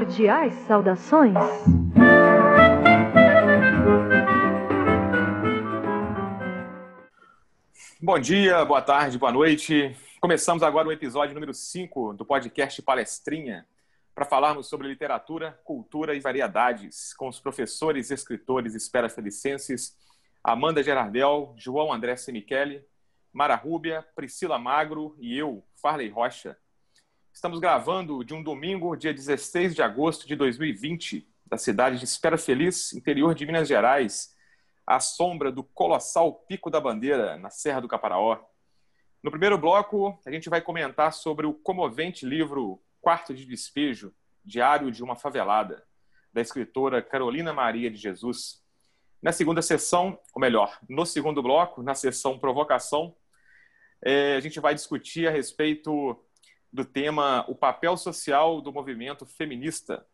Cordiais saudações. Bom dia, boa tarde, boa noite. Começamos agora o episódio número 5 do podcast Palestrinha para falarmos sobre literatura, cultura e variedades com os professores e escritores espera felicenses Amanda Gerardel, João André Semichele, Mara Rúbia, Priscila Magro e eu, Farley Rocha. Estamos gravando de um domingo, dia 16 de agosto de 2020, da cidade de Espera Feliz, interior de Minas Gerais, à sombra do colossal Pico da Bandeira, na Serra do Caparaó. No primeiro bloco, a gente vai comentar sobre o comovente livro Quarto de Despejo, Diário de uma Favelada, da escritora Carolina Maria de Jesus. Na segunda sessão, ou melhor, no segundo bloco, na sessão Provocação, é, a gente vai discutir a respeito do tema O papel social do movimento feminista,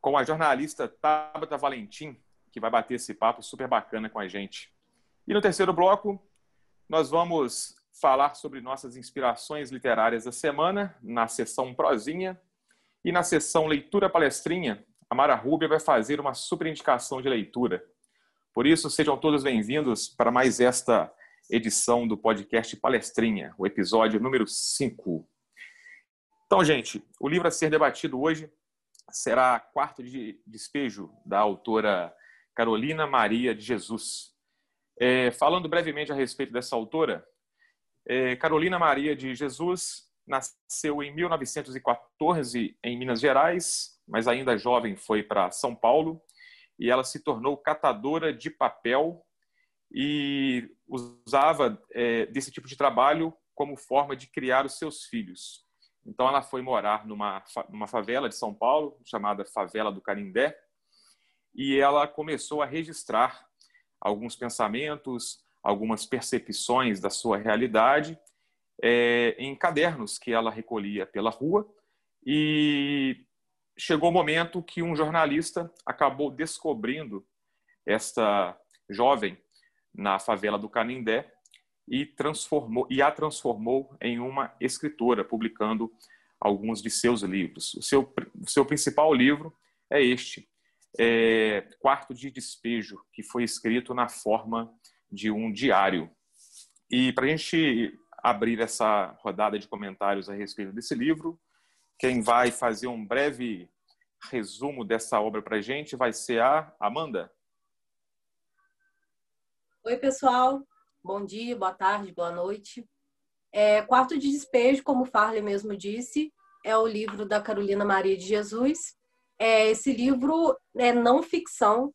com a jornalista Tabata Valentim, que vai bater esse papo super bacana com a gente. E no terceiro bloco, nós vamos falar sobre nossas inspirações literárias da semana, na sessão Prozinha. E na sessão Leitura Palestrinha, a Mara Rubia vai fazer uma super indicação de leitura. Por isso, sejam todos bem-vindos para mais esta edição do podcast Palestrinha, o episódio número 5. Então, gente, o livro a ser debatido hoje será Quarto de Despejo, da autora Carolina Maria de Jesus. É, falando brevemente a respeito dessa autora, é, Carolina Maria de Jesus nasceu em 1914 em Minas Gerais, mas ainda jovem foi para São Paulo e ela se tornou catadora de papel e usava é, desse tipo de trabalho como forma de criar os seus filhos. Então ela foi morar numa, numa favela de São Paulo, chamada Favela do Canindé, e ela começou a registrar alguns pensamentos, algumas percepções da sua realidade é, em cadernos que ela recolhia pela rua e chegou o momento que um jornalista acabou descobrindo esta jovem na favela do Canindé e transformou e a transformou em uma escritora, publicando alguns de seus livros. O seu, o seu principal livro é este, é, Quarto de Despejo, que foi escrito na forma de um diário. E para a gente abrir essa rodada de comentários a respeito desse livro, quem vai fazer um breve resumo dessa obra para a gente vai ser a Amanda. Oi, pessoal. Bom dia, boa tarde, boa noite. É, Quarto de Despejo, como Farley mesmo disse, é o livro da Carolina Maria de Jesus. É, esse livro é não ficção,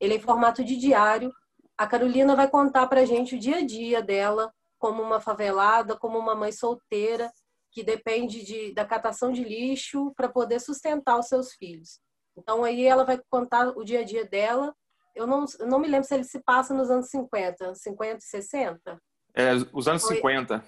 ele é em formato de diário. A Carolina vai contar para a gente o dia a dia dela, como uma favelada, como uma mãe solteira, que depende de, da catação de lixo para poder sustentar os seus filhos. Então, aí ela vai contar o dia a dia dela eu não, eu não me lembro se ele se passa nos anos 50, 50 e 60. É, os anos Foi... 50.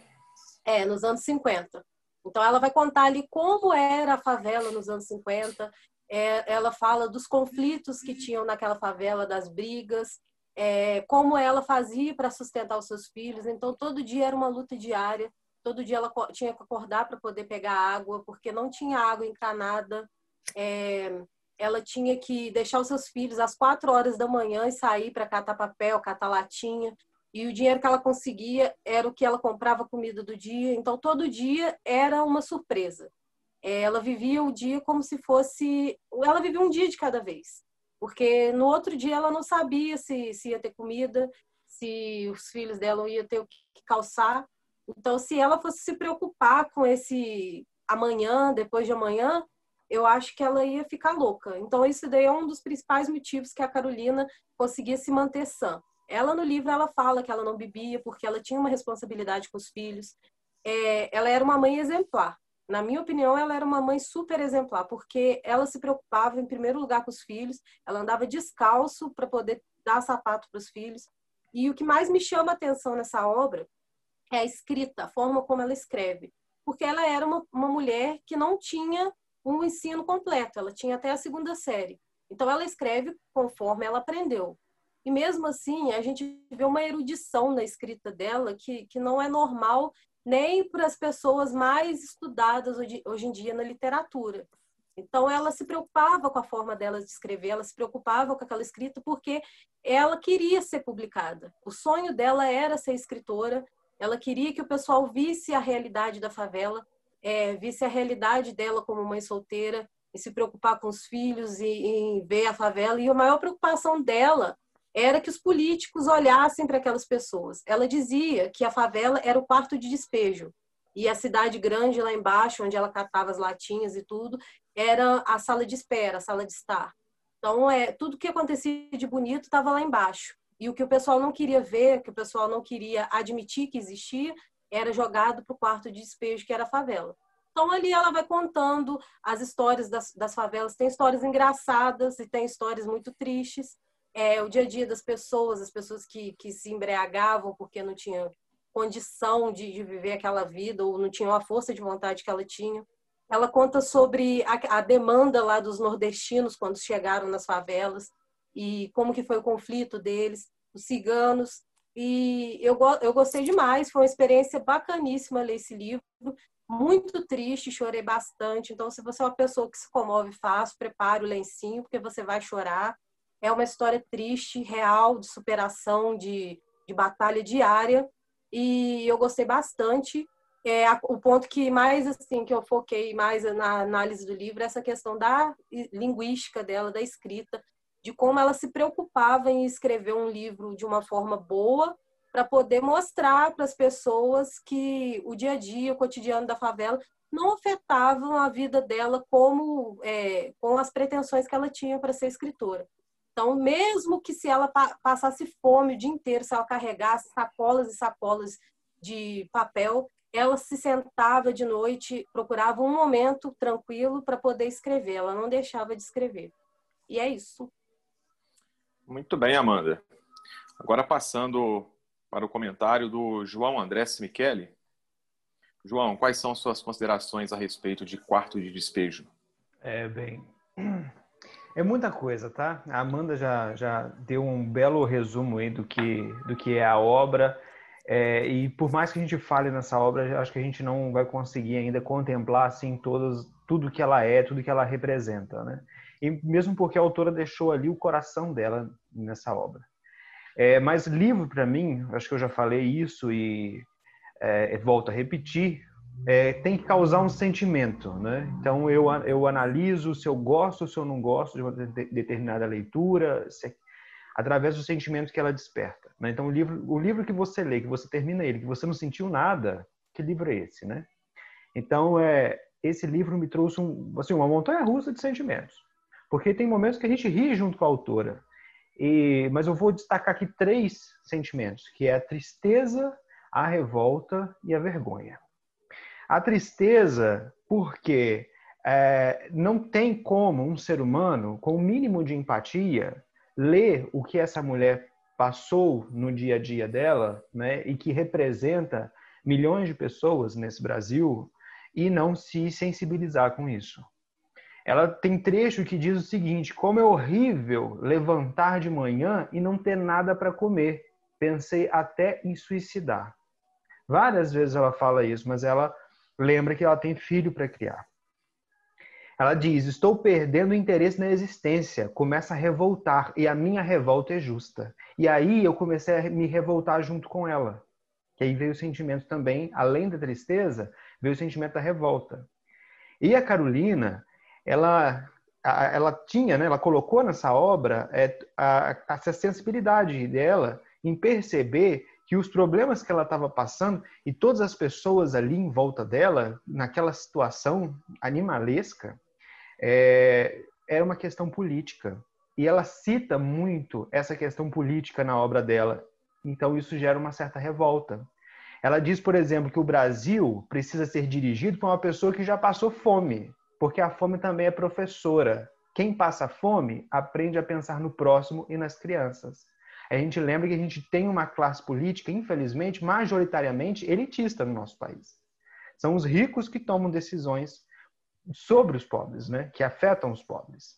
É, nos anos 50. Então ela vai contar ali como era a favela nos anos 50. É, ela fala dos conflitos que tinham naquela favela, das brigas, é, como ela fazia para sustentar os seus filhos. Então todo dia era uma luta diária. Todo dia ela tinha que acordar para poder pegar água, porque não tinha água encanada. É, ela tinha que deixar os seus filhos às quatro horas da manhã e sair para catar papel, catar latinha. E o dinheiro que ela conseguia era o que ela comprava comida do dia. Então, todo dia era uma surpresa. É, ela vivia o dia como se fosse. Ela vivia um dia de cada vez. Porque no outro dia ela não sabia se, se ia ter comida, se os filhos dela iam ter o que calçar. Então, se ela fosse se preocupar com esse amanhã, depois de amanhã, eu acho que ela ia ficar louca. Então, isso daí é um dos principais motivos que a Carolina conseguia se manter sã. Ela, no livro, ela fala que ela não bebia porque ela tinha uma responsabilidade com os filhos. É, ela era uma mãe exemplar. Na minha opinião, ela era uma mãe super exemplar, porque ela se preocupava, em primeiro lugar, com os filhos, ela andava descalço para poder dar sapato para os filhos. E o que mais me chama a atenção nessa obra é a escrita, a forma como ela escreve. Porque ela era uma, uma mulher que não tinha um ensino completo, ela tinha até a segunda série. Então, ela escreve conforme ela aprendeu. E mesmo assim, a gente vê uma erudição na escrita dela que, que não é normal nem para as pessoas mais estudadas hoje, hoje em dia na literatura. Então, ela se preocupava com a forma dela de escrever, ela se preocupava com aquela escrita porque ela queria ser publicada. O sonho dela era ser escritora, ela queria que o pessoal visse a realidade da favela, é, visse a realidade dela como mãe solteira, e se preocupar com os filhos e, e ver a favela. E a maior preocupação dela era que os políticos olhassem para aquelas pessoas. Ela dizia que a favela era o quarto de despejo e a cidade grande lá embaixo, onde ela catava as latinhas e tudo, era a sala de espera, a sala de estar. Então, é, tudo que acontecia de bonito estava lá embaixo. E o que o pessoal não queria ver, que o pessoal não queria admitir que existia, era jogado para o quarto de despejo, que era a favela. Então, ali ela vai contando as histórias das, das favelas. Tem histórias engraçadas e tem histórias muito tristes. É, o dia a dia das pessoas, as pessoas que, que se embriagavam porque não tinham condição de, de viver aquela vida ou não tinham a força de vontade que ela tinha. Ela conta sobre a, a demanda lá dos nordestinos quando chegaram nas favelas e como que foi o conflito deles, os ciganos. E eu, eu gostei demais, foi uma experiência bacaníssima ler esse livro, muito triste, chorei bastante. Então, se você é uma pessoa que se comove fácil, prepare o lencinho, porque você vai chorar. É uma história triste, real, de superação, de, de batalha diária. E eu gostei bastante é, o ponto que mais assim que eu foquei mais na análise do livro é essa questão da linguística dela, da escrita, de como ela se preocupava em escrever um livro de uma forma boa para poder mostrar para as pessoas que o dia a dia, o cotidiano da favela não afetavam a vida dela como é, com as pretensões que ela tinha para ser escritora. Então, mesmo que se ela passasse fome o dia inteiro, se ela carregasse sacolas e sacolas de papel, ela se sentava de noite, procurava um momento tranquilo para poder escrever. Ela não deixava de escrever. E é isso. Muito bem, Amanda. Agora passando para o comentário do João André Michele. João, quais são suas considerações a respeito de quarto de despejo? É, bem, é muita coisa, tá? A Amanda já, já deu um belo resumo aí do que, do que é a obra. É, e por mais que a gente fale nessa obra, acho que a gente não vai conseguir ainda contemplar assim todas, tudo que ela é, tudo que ela representa, né? E mesmo porque a autora deixou ali o coração dela nessa obra. É, mas livro para mim, acho que eu já falei isso e é, volto a repetir, é, tem que causar um sentimento, né? Então eu eu analiso se eu gosto, se eu não gosto de uma determinada leitura, se, através do sentimento que ela desperta. Né? Então, o livro, o livro que você lê, que você termina ele, que você não sentiu nada, que livro é esse, né? Então, é, esse livro me trouxe um, assim, uma montanha-russa de sentimentos. Porque tem momentos que a gente ri junto com a autora. E, mas eu vou destacar aqui três sentimentos, que é a tristeza, a revolta e a vergonha. A tristeza, porque é, não tem como um ser humano, com o mínimo de empatia, ler o que essa mulher passou no dia a dia dela, né, e que representa milhões de pessoas nesse Brasil e não se sensibilizar com isso. Ela tem trecho que diz o seguinte: como é horrível levantar de manhã e não ter nada para comer. Pensei até em suicidar. Várias vezes ela fala isso, mas ela lembra que ela tem filho para criar. Ela diz: Estou perdendo o interesse na existência. Começa a revoltar e a minha revolta é justa. E aí eu comecei a me revoltar junto com ela. Que aí veio o sentimento também, além da tristeza, veio o sentimento da revolta. E a Carolina, ela, ela tinha, né, ela colocou nessa obra é, a, essa sensibilidade dela em perceber que os problemas que ela estava passando e todas as pessoas ali em volta dela, naquela situação animalesca, é, era uma questão política. E ela cita muito essa questão política na obra dela. Então, isso gera uma certa revolta. Ela diz, por exemplo, que o Brasil precisa ser dirigido por uma pessoa que já passou fome, porque a fome também é professora. Quem passa fome aprende a pensar no próximo e nas crianças. A gente lembra que a gente tem uma classe política, infelizmente, majoritariamente elitista no nosso país. São os ricos que tomam decisões sobre os pobres, né? que afetam os pobres.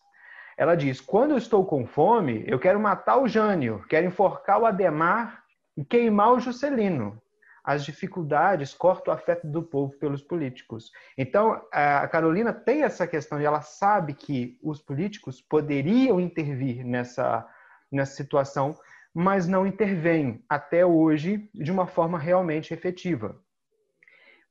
Ela diz: quando eu estou com fome, eu quero matar o Jânio, quero enforcar o Ademar e queimar o Juscelino. As dificuldades cortam o afeto do povo pelos políticos. Então, a Carolina tem essa questão e ela sabe que os políticos poderiam intervir nessa, nessa situação, mas não intervêm até hoje de uma forma realmente efetiva.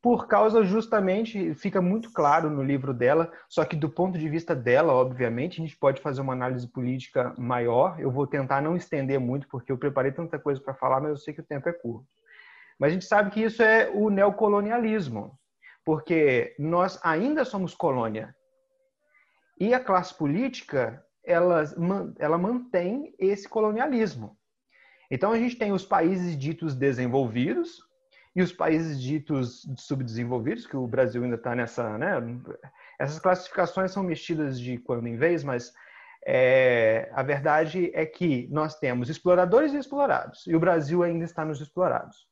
Por causa justamente, fica muito claro no livro dela, só que do ponto de vista dela, obviamente, a gente pode fazer uma análise política maior. Eu vou tentar não estender muito, porque eu preparei tanta coisa para falar, mas eu sei que o tempo é curto. Mas a gente sabe que isso é o neocolonialismo, porque nós ainda somos colônia. E a classe política, ela, ela mantém esse colonialismo. Então a gente tem os países ditos desenvolvidos e os países ditos subdesenvolvidos, que o Brasil ainda está nessa, né? Essas classificações são mexidas de quando em vez, mas é, a verdade é que nós temos exploradores e explorados, e o Brasil ainda está nos explorados.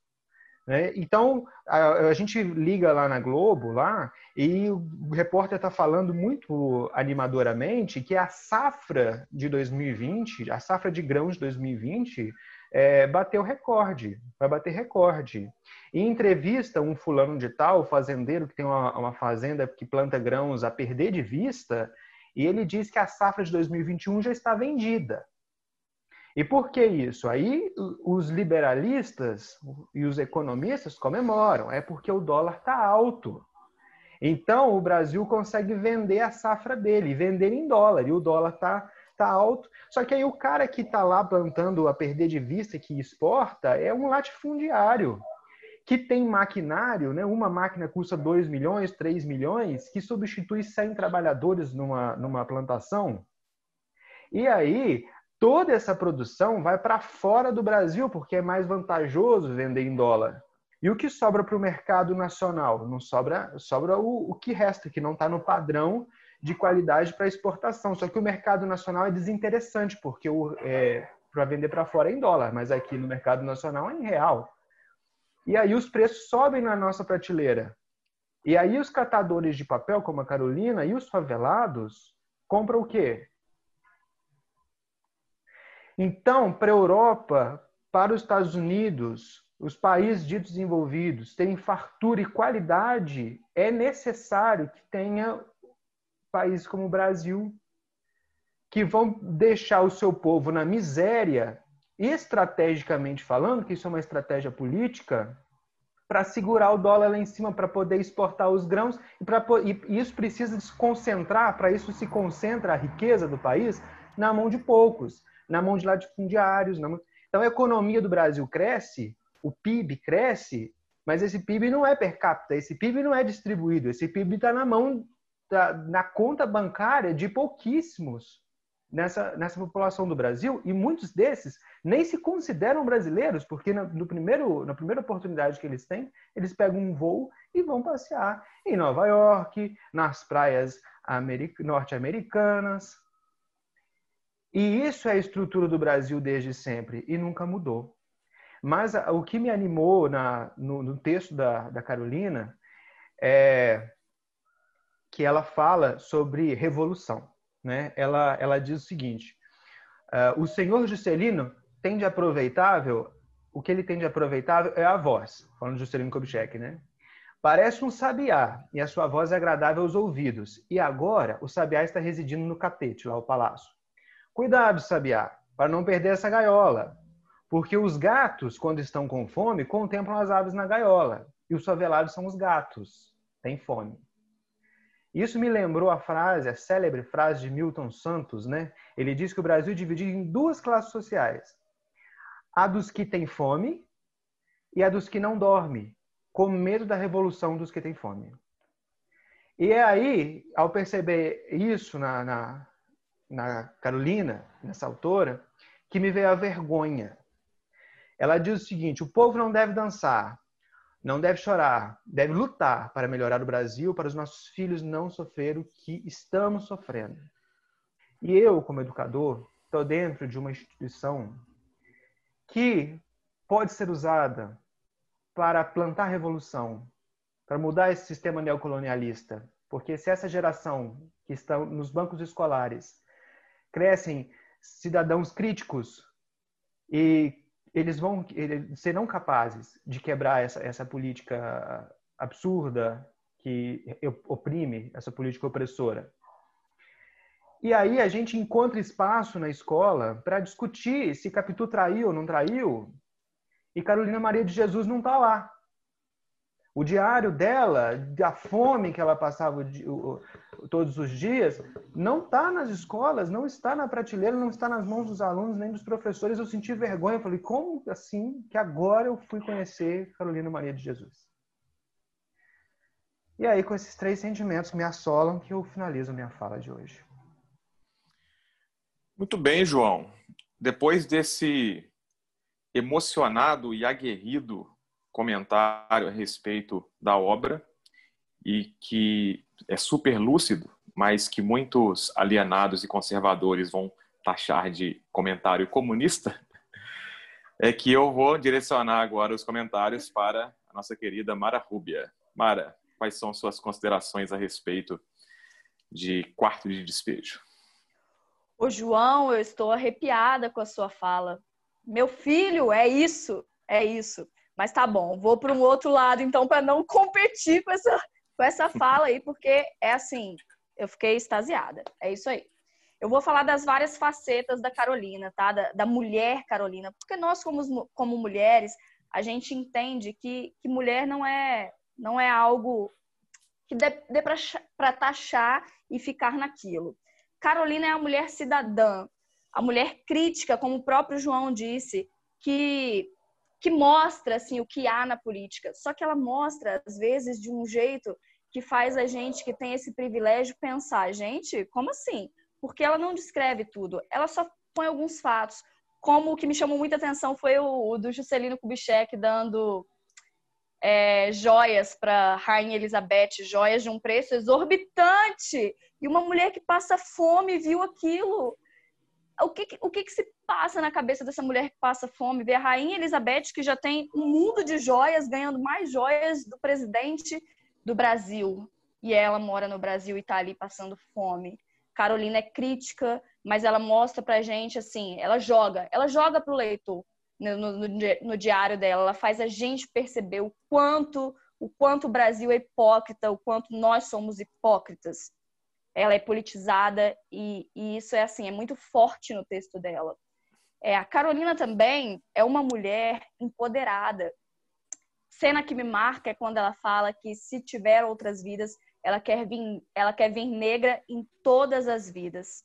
Né? Então, a, a, gente liga lá na Globo, lá, e o repórter está falando muito animadoramente que a safra de 2020, a safra de grãos de 2020, é, bateu recorde, vai bater recorde. Em entrevista, um fulano de tal, fazendeiro que tem uma, uma fazenda que planta grãos a perder de vista, e ele diz que a safra de 2021 já está vendida. E por que isso? Aí os liberalistas e os economistas comemoram, é porque o dólar está alto. Então o Brasil consegue vender a safra dele, vender em dólar, e o dólar está tá alto. Só que aí o cara que está lá plantando a perder de vista que exporta é um latifundiário que tem maquinário, né? uma máquina custa 2 milhões, 3 milhões, que substitui 100 trabalhadores numa, numa plantação. E aí toda essa produção vai para fora do Brasil, porque é mais vantajoso vender em dólar. E o que sobra para o mercado nacional? Não sobra, sobra o, o que resta, que não está no padrão de qualidade para exportação. Só que o mercado nacional é desinteressante, porque é, para vender para fora é em dólar, mas aqui no mercado nacional é em real. E aí os preços sobem na nossa prateleira. E aí os catadores de papel, como a Carolina, e os favelados, compram o quê? Então, para a Europa, para os Estados Unidos, os países ditos desenvolvidos terem fartura e qualidade, é necessário que tenha países como o Brasil, que vão deixar o seu povo na miséria, estrategicamente falando, que isso é uma estratégia política, para segurar o dólar lá em cima, para poder exportar os grãos, e, pra, e isso precisa se concentrar, para isso se concentra a riqueza do país na mão de poucos na mão de latifundiários. Na mão... Então, a economia do Brasil cresce, o PIB cresce, mas esse PIB não é per capita, esse PIB não é distribuído, esse PIB está na mão, na conta bancária de pouquíssimos nessa, nessa população do Brasil, e muitos desses nem se consideram brasileiros, porque no, no primeiro, na primeira oportunidade que eles têm, eles pegam um voo e vão passear em Nova York, nas praias norte-americanas, e isso é a estrutura do Brasil desde sempre e nunca mudou. Mas o que me animou na, no, no texto da, da Carolina é que ela fala sobre revolução. Né? Ela, ela diz o seguinte: uh, o senhor Juscelino tem de aproveitável, o que ele tem de aproveitável é a voz, falando de Juscelino Kubitschek, né? Parece um sabiá e a sua voz é agradável aos ouvidos. E agora o sabiá está residindo no catete, lá o palácio. Cuidado, sabiá, para não perder essa gaiola. Porque os gatos, quando estão com fome, contemplam as aves na gaiola. E os favelados são os gatos. Têm fome. Isso me lembrou a frase, a célebre frase de Milton Santos, né? Ele diz que o Brasil é dividido em duas classes sociais: a dos que têm fome e a dos que não dormem, com medo da revolução dos que têm fome. E é aí, ao perceber isso na, na, na Carolina, nessa autora, que me veio a vergonha. Ela diz o seguinte: o povo não deve dançar, não deve chorar, deve lutar para melhorar o Brasil, para os nossos filhos não sofrer o que estamos sofrendo. E eu, como educador, estou dentro de uma instituição que pode ser usada para plantar revolução, para mudar esse sistema neocolonialista. Porque se essa geração que está nos bancos escolares crescem cidadãos críticos e eles vão serão capazes de quebrar essa, essa política absurda que oprime, essa política opressora. E aí a gente encontra espaço na escola para discutir se Capitu traiu ou não traiu, e Carolina Maria de Jesus não está lá. O diário dela, da fome que ela passava todos os dias, não está nas escolas, não está na prateleira, não está nas mãos dos alunos nem dos professores. Eu senti vergonha. Eu falei, como assim que agora eu fui conhecer Carolina Maria de Jesus? E aí, com esses três sentimentos me assolam, que eu finalizo minha fala de hoje. Muito bem, João. Depois desse emocionado e aguerrido comentário a respeito da obra, e que é super lúcido, mas que muitos alienados e conservadores vão taxar de comentário comunista, é que eu vou direcionar agora os comentários para a nossa querida Mara Rúbia. Mara, quais são suas considerações a respeito de quarto de despejo? Ô João, eu estou arrepiada com a sua fala. Meu filho, é isso, é isso. Mas tá bom, vou para um outro lado então para não competir com essa com essa fala aí, porque é assim, eu fiquei extasiada. É isso aí. Eu vou falar das várias facetas da Carolina, tá? Da, da mulher Carolina, porque nós como, como mulheres, a gente entende que, que mulher não é não é algo que dê, dê para taxar e ficar naquilo. Carolina é a mulher cidadã, a mulher crítica, como o próprio João disse, que que mostra assim o que há na política. Só que ela mostra às vezes de um jeito que faz a gente que tem esse privilégio pensar, gente, como assim? Porque ela não descreve tudo, ela só põe alguns fatos. Como o que me chamou muita atenção foi o, o do Juscelino Kubitschek dando é, joias para Rainha Elizabeth, joias de um preço exorbitante. E uma mulher que passa fome viu aquilo. O que, o que, que se passa na cabeça dessa mulher que passa fome? Ver a Rainha Elizabeth, que já tem um mundo de joias, ganhando mais joias do presidente do Brasil. E ela mora no Brasil e está ali passando fome. Carolina é crítica, mas ela mostra pra gente assim, ela joga, ela joga pro leitor no, no, no, diário dela. Ela faz a gente perceber o quanto o quanto o Brasil é hipócrita, o quanto nós somos hipócritas. Ela é politizada e, e isso é assim é muito forte no texto dela. É, a Carolina também é uma mulher empoderada. Cena que me marca é quando ela fala que se tiver outras vidas, ela quer vir, ela quer vir negra em todas as vidas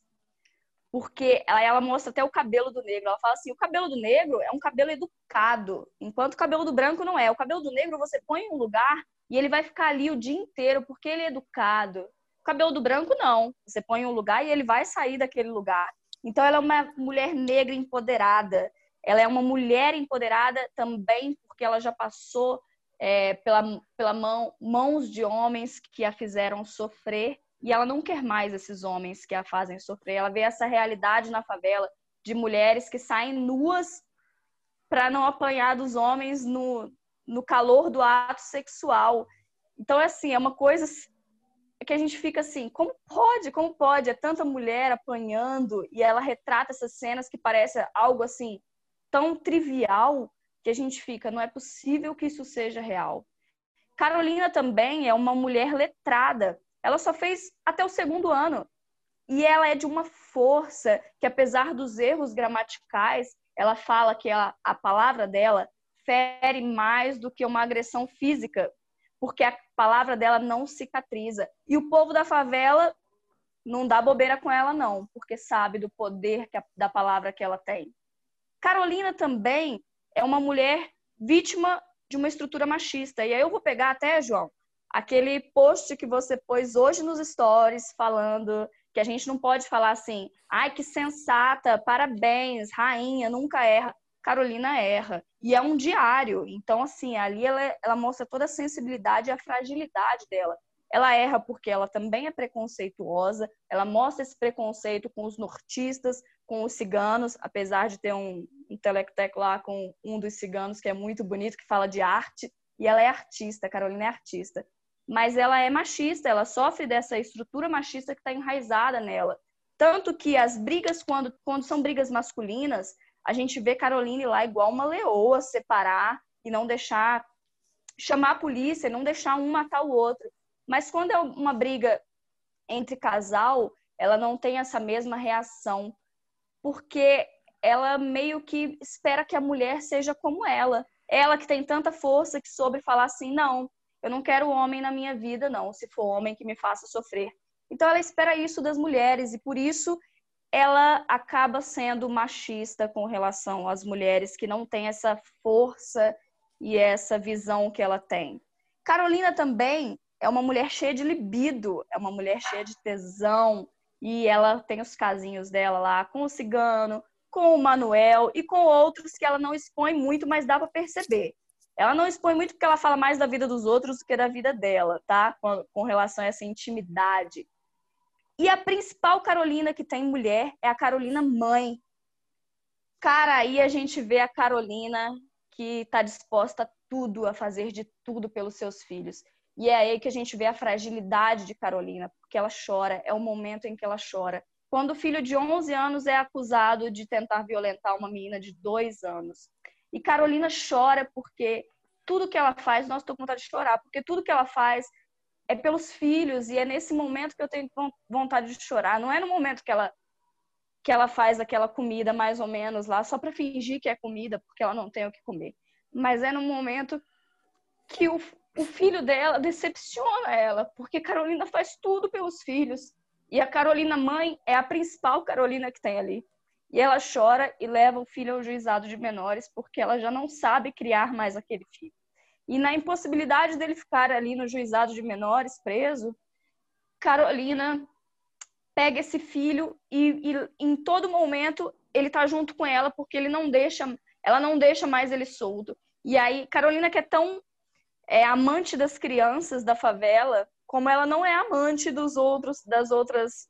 porque ela, ela, mostra até o cabelo do negro. Ela fala assim: o cabelo do negro é um cabelo educado, enquanto o cabelo do branco não é. O cabelo do negro você põe em um lugar e ele vai ficar ali o dia inteiro porque ele é educado. O cabelo do branco não. Você põe um lugar e ele vai sair daquele lugar. Então ela é uma mulher negra empoderada. Ela é uma mulher empoderada também porque ela já passou é, pela, pela mão, mãos de homens que a fizeram sofrer e ela não quer mais esses homens que a fazem sofrer. Ela vê essa realidade na favela de mulheres que saem nuas para não apanhar dos homens no, no calor do ato sexual. Então, assim, é uma coisa que a gente fica assim, como pode? Como pode? É tanta mulher apanhando e ela retrata essas cenas que parece algo assim tão trivial que a gente fica, não é possível que isso seja real. Carolina também é uma mulher letrada. Ela só fez até o segundo ano. E ela é de uma força que, apesar dos erros gramaticais, ela fala que a, a palavra dela fere mais do que uma agressão física, porque a palavra dela não cicatriza. E o povo da favela não dá bobeira com ela, não, porque sabe do poder a, da palavra que ela tem. Carolina também é uma mulher vítima de uma estrutura machista. E aí eu vou pegar até, João, aquele post que você pôs hoje nos stories falando que a gente não pode falar assim, ai que sensata, parabéns, rainha, nunca erra. Carolina erra. E é um diário. Então, assim, ali ela, ela mostra toda a sensibilidade e a fragilidade dela. Ela erra porque ela também é preconceituosa, ela mostra esse preconceito com os nortistas, com os ciganos, apesar de ter um, um telectec lá com um dos ciganos que é muito bonito, que fala de arte, e ela é artista, Carolina é artista mas ela é machista, ela sofre dessa estrutura machista que está enraizada nela. Tanto que as brigas, quando, quando são brigas masculinas, a gente vê Caroline lá igual uma leoa separar e não deixar chamar a polícia, não deixar um matar o outro. Mas quando é uma briga entre casal, ela não tem essa mesma reação, porque ela meio que espera que a mulher seja como ela. Ela que tem tanta força que soube falar assim: não, eu não quero homem na minha vida, não, se for homem que me faça sofrer. Então ela espera isso das mulheres e por isso ela acaba sendo machista com relação às mulheres que não têm essa força e essa visão que ela tem. Carolina também é uma mulher cheia de libido, é uma mulher cheia de tesão, e ela tem os casinhos dela lá com o cigano, com o Manuel e com outros que ela não expõe muito, mas dá para perceber. Ela não expõe muito porque ela fala mais da vida dos outros do que da vida dela, tá? Com, com relação a essa intimidade. E a principal Carolina que tem mulher é a Carolina mãe. Cara, aí a gente vê a Carolina que está disposta a tudo, a fazer de tudo pelos seus filhos. E é aí que a gente vê a fragilidade de Carolina, porque ela chora, é o momento em que ela chora. Quando o filho de 11 anos é acusado de tentar violentar uma menina de 2 anos. E Carolina chora porque tudo que ela faz, nós estou com vontade de chorar, porque tudo que ela faz é pelos filhos e é nesse momento que eu tenho vontade de chorar. Não é no momento que ela que ela faz aquela comida mais ou menos lá só para fingir que é comida, porque ela não tem o que comer. Mas é no momento que o, o filho dela decepciona ela, porque Carolina faz tudo pelos filhos. E a Carolina mãe é a principal Carolina que tem ali. E ela chora e leva o filho ao juizado de menores, porque ela já não sabe criar mais aquele filho. E na impossibilidade dele ficar ali no juizado de menores preso, Carolina pega esse filho e, e em todo momento ele tá junto com ela porque ele não deixa, ela não deixa mais ele solto. E aí Carolina que é tão é amante das crianças da favela, como ela não é amante dos outros das outras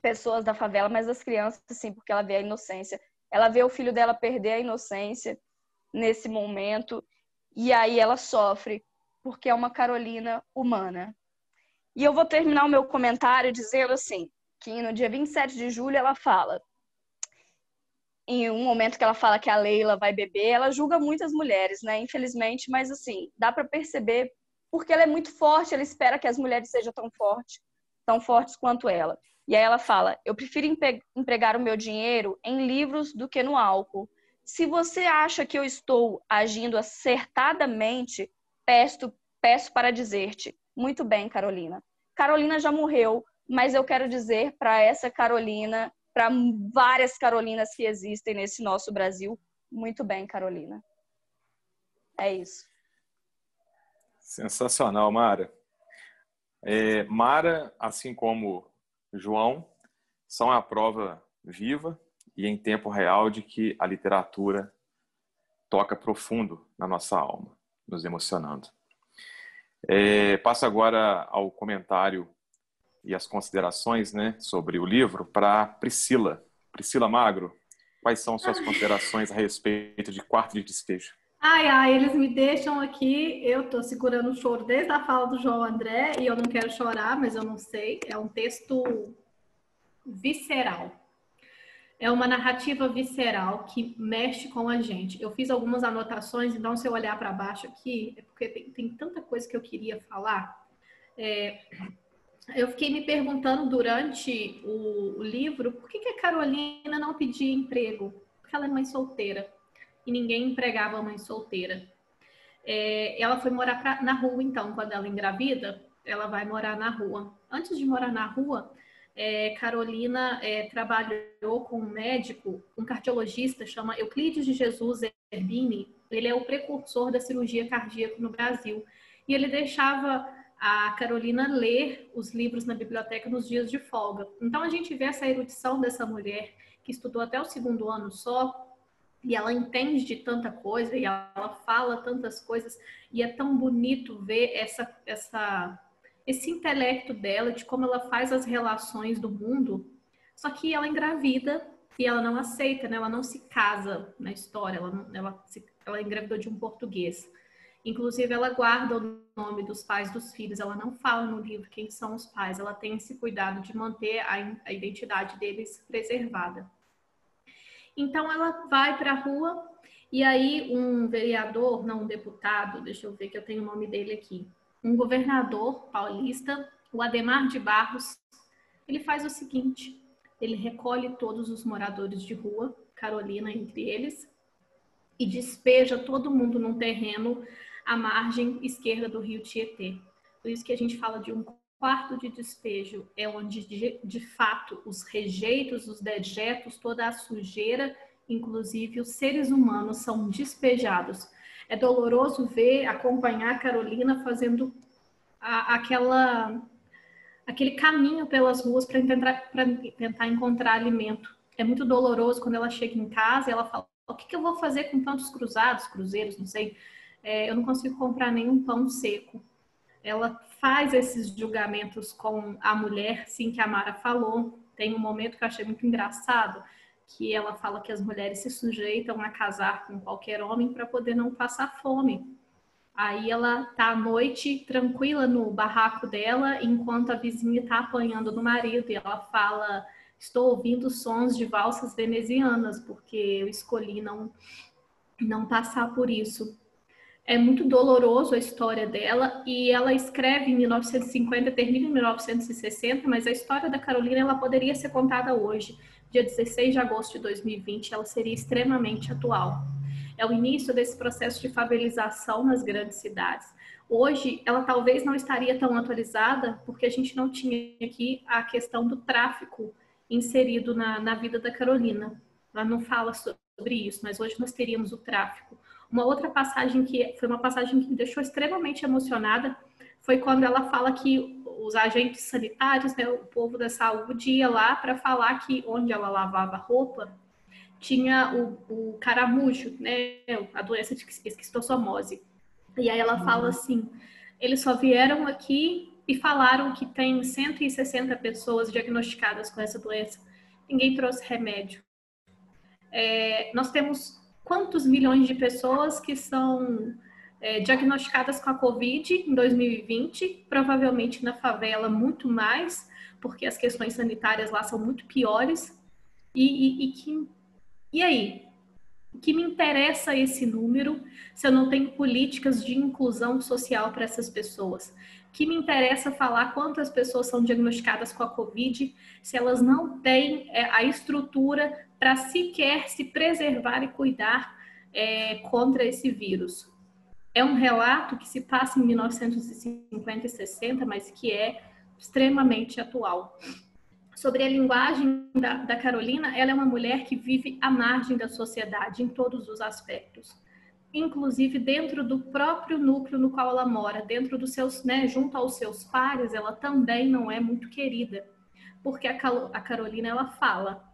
pessoas da favela, mas das crianças sim, porque ela vê a inocência. Ela vê o filho dela perder a inocência nesse momento e aí ela sofre porque é uma Carolina humana. E eu vou terminar o meu comentário dizendo assim: que no dia 27 de julho ela fala. Em um momento que ela fala que a Leila vai beber, ela julga muitas mulheres, né? Infelizmente, mas assim, dá para perceber porque ela é muito forte, ela espera que as mulheres sejam tão fortes, tão fortes quanto ela. E aí ela fala: "Eu prefiro empregar o meu dinheiro em livros do que no álcool. Se você acha que eu estou agindo acertadamente, peço, peço para dizer-te: muito bem, Carolina. Carolina já morreu, mas eu quero dizer para essa Carolina, para várias Carolinas que existem nesse nosso Brasil, muito bem, Carolina. É isso. Sensacional, Mara. É, Mara, assim como João, são a prova viva e em tempo real de que a literatura toca profundo na nossa alma, nos emocionando. É, passo agora ao comentário e as considerações né, sobre o livro para Priscila. Priscila Magro, quais são suas considerações a respeito de Quarto de Despejo? Ai, ai, eles me deixam aqui, eu tô segurando o choro desde a fala do João André e eu não quero chorar, mas eu não sei. É um texto visceral. É uma narrativa visceral que mexe com a gente. Eu fiz algumas anotações, então se eu olhar para baixo aqui, é porque tem, tem, tanta coisa que eu queria falar. É, eu fiquei me perguntando durante o, o livro por que, que, a Carolina não pedia emprego? Porque ela é mãe solteira e ninguém empregava mãe solteira. É, ela foi morar pra, na rua, então, quando ela engravida, ela vai morar na rua. Antes de morar na rua, é, Carolina é, trabalhou com um médico, um cardiologista, chama Euclides de Jesus Erbini. Ele é o precursor da cirurgia cardíaca no Brasil. E ele deixava a Carolina ler os livros na biblioteca nos dias de folga. Então a gente vê essa erudição dessa mulher que estudou até o segundo ano só e ela entende de tanta coisa e ela fala tantas coisas e é tão bonito ver essa essa esse intelecto dela de como ela faz as relações do mundo. Só que ela engravida e ela não aceita, né? Ela não se casa na história, ela ela, se, ela engravidou de um português. Inclusive, ela guarda o nome dos pais dos filhos, ela não fala no livro quem são os pais, ela tem esse cuidado de manter a, a identidade deles preservada. Então ela vai para a rua e aí um vereador, não um deputado, deixa eu ver que eu tenho o nome dele aqui, um governador paulista, o Ademar de Barros, ele faz o seguinte: ele recolhe todos os moradores de rua, Carolina entre eles, e despeja todo mundo num terreno à margem esquerda do rio Tietê. Por isso que a gente fala de um quarto de despejo, é onde de, de fato os rejeitos, os dejetos, toda a sujeira, inclusive os seres humanos, são despejados. É doloroso ver, acompanhar a Carolina fazendo a, aquela aquele caminho pelas ruas para tentar, tentar encontrar alimento. É muito doloroso quando ela chega em casa e ela fala: o que, que eu vou fazer com tantos cruzados, cruzeiros, não sei. É, eu não consigo comprar nenhum pão seco. Ela faz esses julgamentos com a mulher, sim, que a Mara falou. Tem um momento que eu achei muito engraçado, que ela fala que as mulheres se sujeitam a casar com qualquer homem para poder não passar fome. Aí ela tá à noite tranquila no barraco dela, enquanto a vizinha está apanhando no marido, e ela fala: Estou ouvindo sons de valsas venezianas, porque eu escolhi não, não passar por isso. É muito doloroso a história dela e ela escreve em 1950, termina em 1960, mas a história da Carolina ela poderia ser contada hoje, dia 16 de agosto de 2020, ela seria extremamente atual é o início desse processo de favelização nas grandes cidades. Hoje, ela talvez não estaria tão atualizada, porque a gente não tinha aqui a questão do tráfico inserido na, na vida da Carolina. Ela não fala sobre isso, mas hoje nós teríamos o tráfico. Uma outra passagem que foi uma passagem que me deixou extremamente emocionada foi quando ela fala que os agentes sanitários, né, o povo da saúde ia lá para falar que onde ela lavava roupa tinha o, o caramujo, né, a doença de esquistossomose. E aí ela fala uhum. assim, eles só vieram aqui e falaram que tem 160 pessoas diagnosticadas com essa doença. Ninguém trouxe remédio. É, nós temos quantos milhões de pessoas que são é, diagnosticadas com a Covid em 2020? Provavelmente na favela muito mais, porque as questões sanitárias lá são muito piores. E, e, e que e aí? Que me interessa esse número se eu não tenho políticas de inclusão social para essas pessoas? Que me interessa falar quantas pessoas são diagnosticadas com a Covid se elas não têm é, a estrutura para sequer se preservar e cuidar é, contra esse vírus? É um relato que se passa em 1950 e 60, mas que é extremamente atual sobre a linguagem da, da, Carolina, ela é uma mulher que vive à margem da sociedade em todos os aspectos, inclusive dentro do próprio núcleo no qual ela mora, dentro dos seus, né, junto aos seus pares, ela também não é muito querida, porque a, a Carolina ela fala,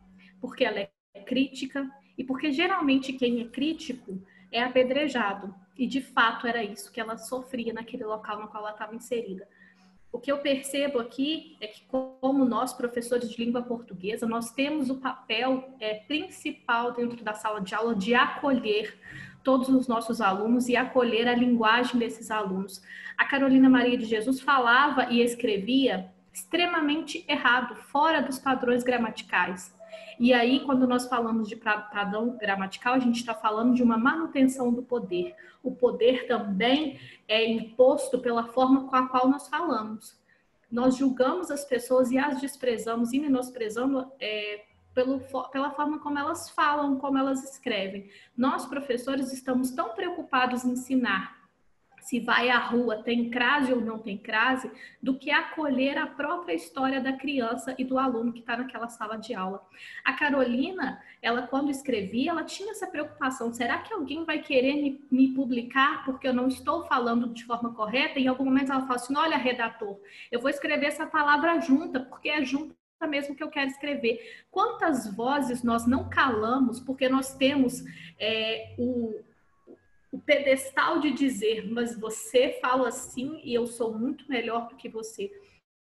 porque ela é crítica e porque geralmente quem é crítico é apedrejado. E de fato era isso que ela sofria naquele local no qual ela estava inserida. O que eu percebo aqui é que, como nós, professores de língua portuguesa, nós temos o papel é, principal dentro da sala de aula de acolher todos os nossos alunos e acolher a linguagem desses alunos. A Carolina Maria de Jesus falava e escrevia extremamente errado, fora dos padrões gramaticais. E aí, quando nós falamos de padrão gramatical, a gente está falando de uma manutenção do poder. O poder também é imposto pela forma com a qual nós falamos. Nós julgamos as pessoas e as desprezamos e menosprezando é, pelo, pela forma como elas falam, como elas escrevem. Nós, professores, estamos tão preocupados em ensinar se vai à rua tem crase ou não tem crase, do que acolher a própria história da criança e do aluno que está naquela sala de aula. A Carolina, ela quando escrevia, ela tinha essa preocupação: será que alguém vai querer me, me publicar porque eu não estou falando de forma correta? Em algum momento ela fala assim: olha, redator, eu vou escrever essa palavra junta, porque é junta mesmo que eu quero escrever. Quantas vozes nós não calamos porque nós temos é, o, o pedestal de dizer, mas você fala assim e eu sou muito melhor do que você.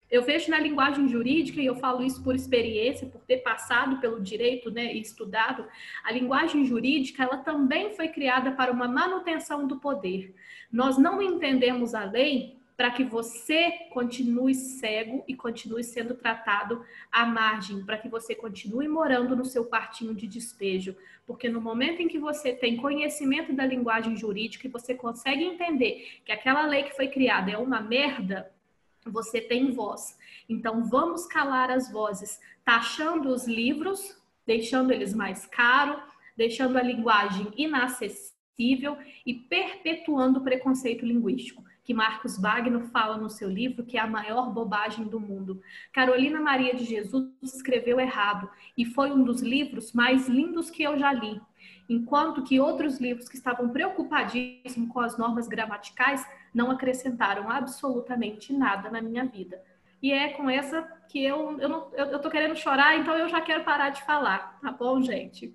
Eu vejo na linguagem jurídica, e eu falo isso por experiência, por ter passado pelo direito né, e estudado, a linguagem jurídica ela também foi criada para uma manutenção do poder. Nós não entendemos a lei para que você continue cego e continue sendo tratado à margem, para que você continue morando no seu quartinho de despejo. Porque no momento em que você tem conhecimento da linguagem jurídica e você consegue entender que aquela lei que foi criada é uma merda, você tem voz. Então vamos calar as vozes, taxando os livros, deixando eles mais caros, deixando a linguagem inacessível e perpetuando o preconceito linguístico que Marcos Wagner fala no seu livro que é a maior bobagem do mundo. Carolina Maria de Jesus escreveu errado e foi um dos livros mais lindos que eu já li. Enquanto que outros livros que estavam preocupadíssimos com as normas gramaticais não acrescentaram absolutamente nada na minha vida. E é com essa que eu, eu, não, eu, eu tô querendo chorar, então eu já quero parar de falar, tá bom, gente?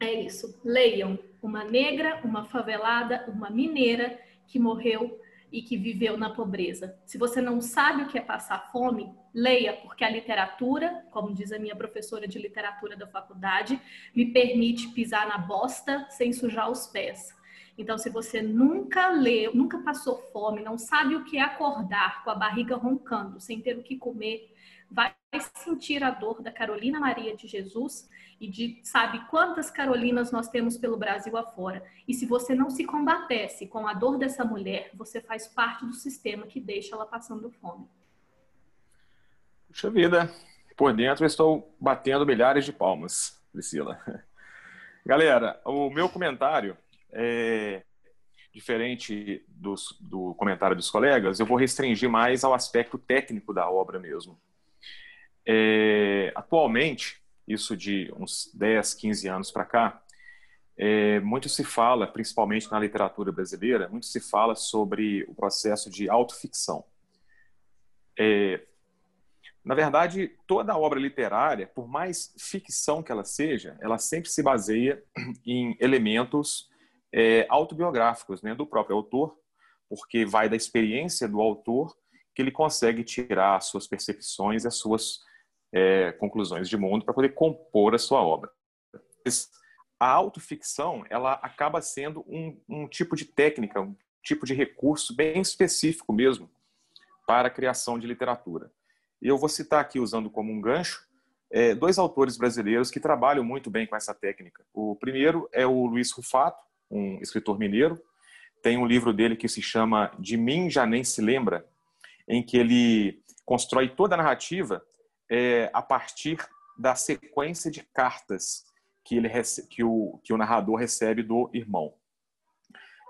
É isso. Leiam uma negra, uma favelada, uma mineira que morreu e que viveu na pobreza. Se você não sabe o que é passar fome, leia, porque a literatura, como diz a minha professora de literatura da faculdade, me permite pisar na bosta sem sujar os pés. Então, se você nunca leu, nunca passou fome, não sabe o que é acordar com a barriga roncando, sem ter o que comer, vai sentir a dor da Carolina Maria de Jesus e de sabe quantas Carolinas nós temos pelo Brasil afora. E se você não se combatesse com a dor dessa mulher, você faz parte do sistema que deixa ela passando fome. Puxa vida, por dentro eu estou batendo milhares de palmas, Priscila. Galera, o meu comentário é diferente do comentário dos colegas, eu vou restringir mais ao aspecto técnico da obra mesmo. É, atualmente, isso de uns 10, 15 anos para cá, é, muito se fala, principalmente na literatura brasileira, muito se fala sobre o processo de autoficção. É, na verdade, toda obra literária, por mais ficção que ela seja, ela sempre se baseia em elementos é, autobiográficos né, do próprio autor, porque vai da experiência do autor que ele consegue tirar as suas percepções as suas é, conclusões de mundo para poder compor a sua obra. A autoficção ela acaba sendo um, um tipo de técnica, um tipo de recurso bem específico mesmo para a criação de literatura. E eu vou citar aqui, usando como um gancho, é, dois autores brasileiros que trabalham muito bem com essa técnica. O primeiro é o Luiz Rufato, um escritor mineiro. Tem um livro dele que se chama De Mim Já Nem Se Lembra, em que ele constrói toda a narrativa é, a partir da sequência de cartas que, ele que, o, que o narrador recebe do irmão.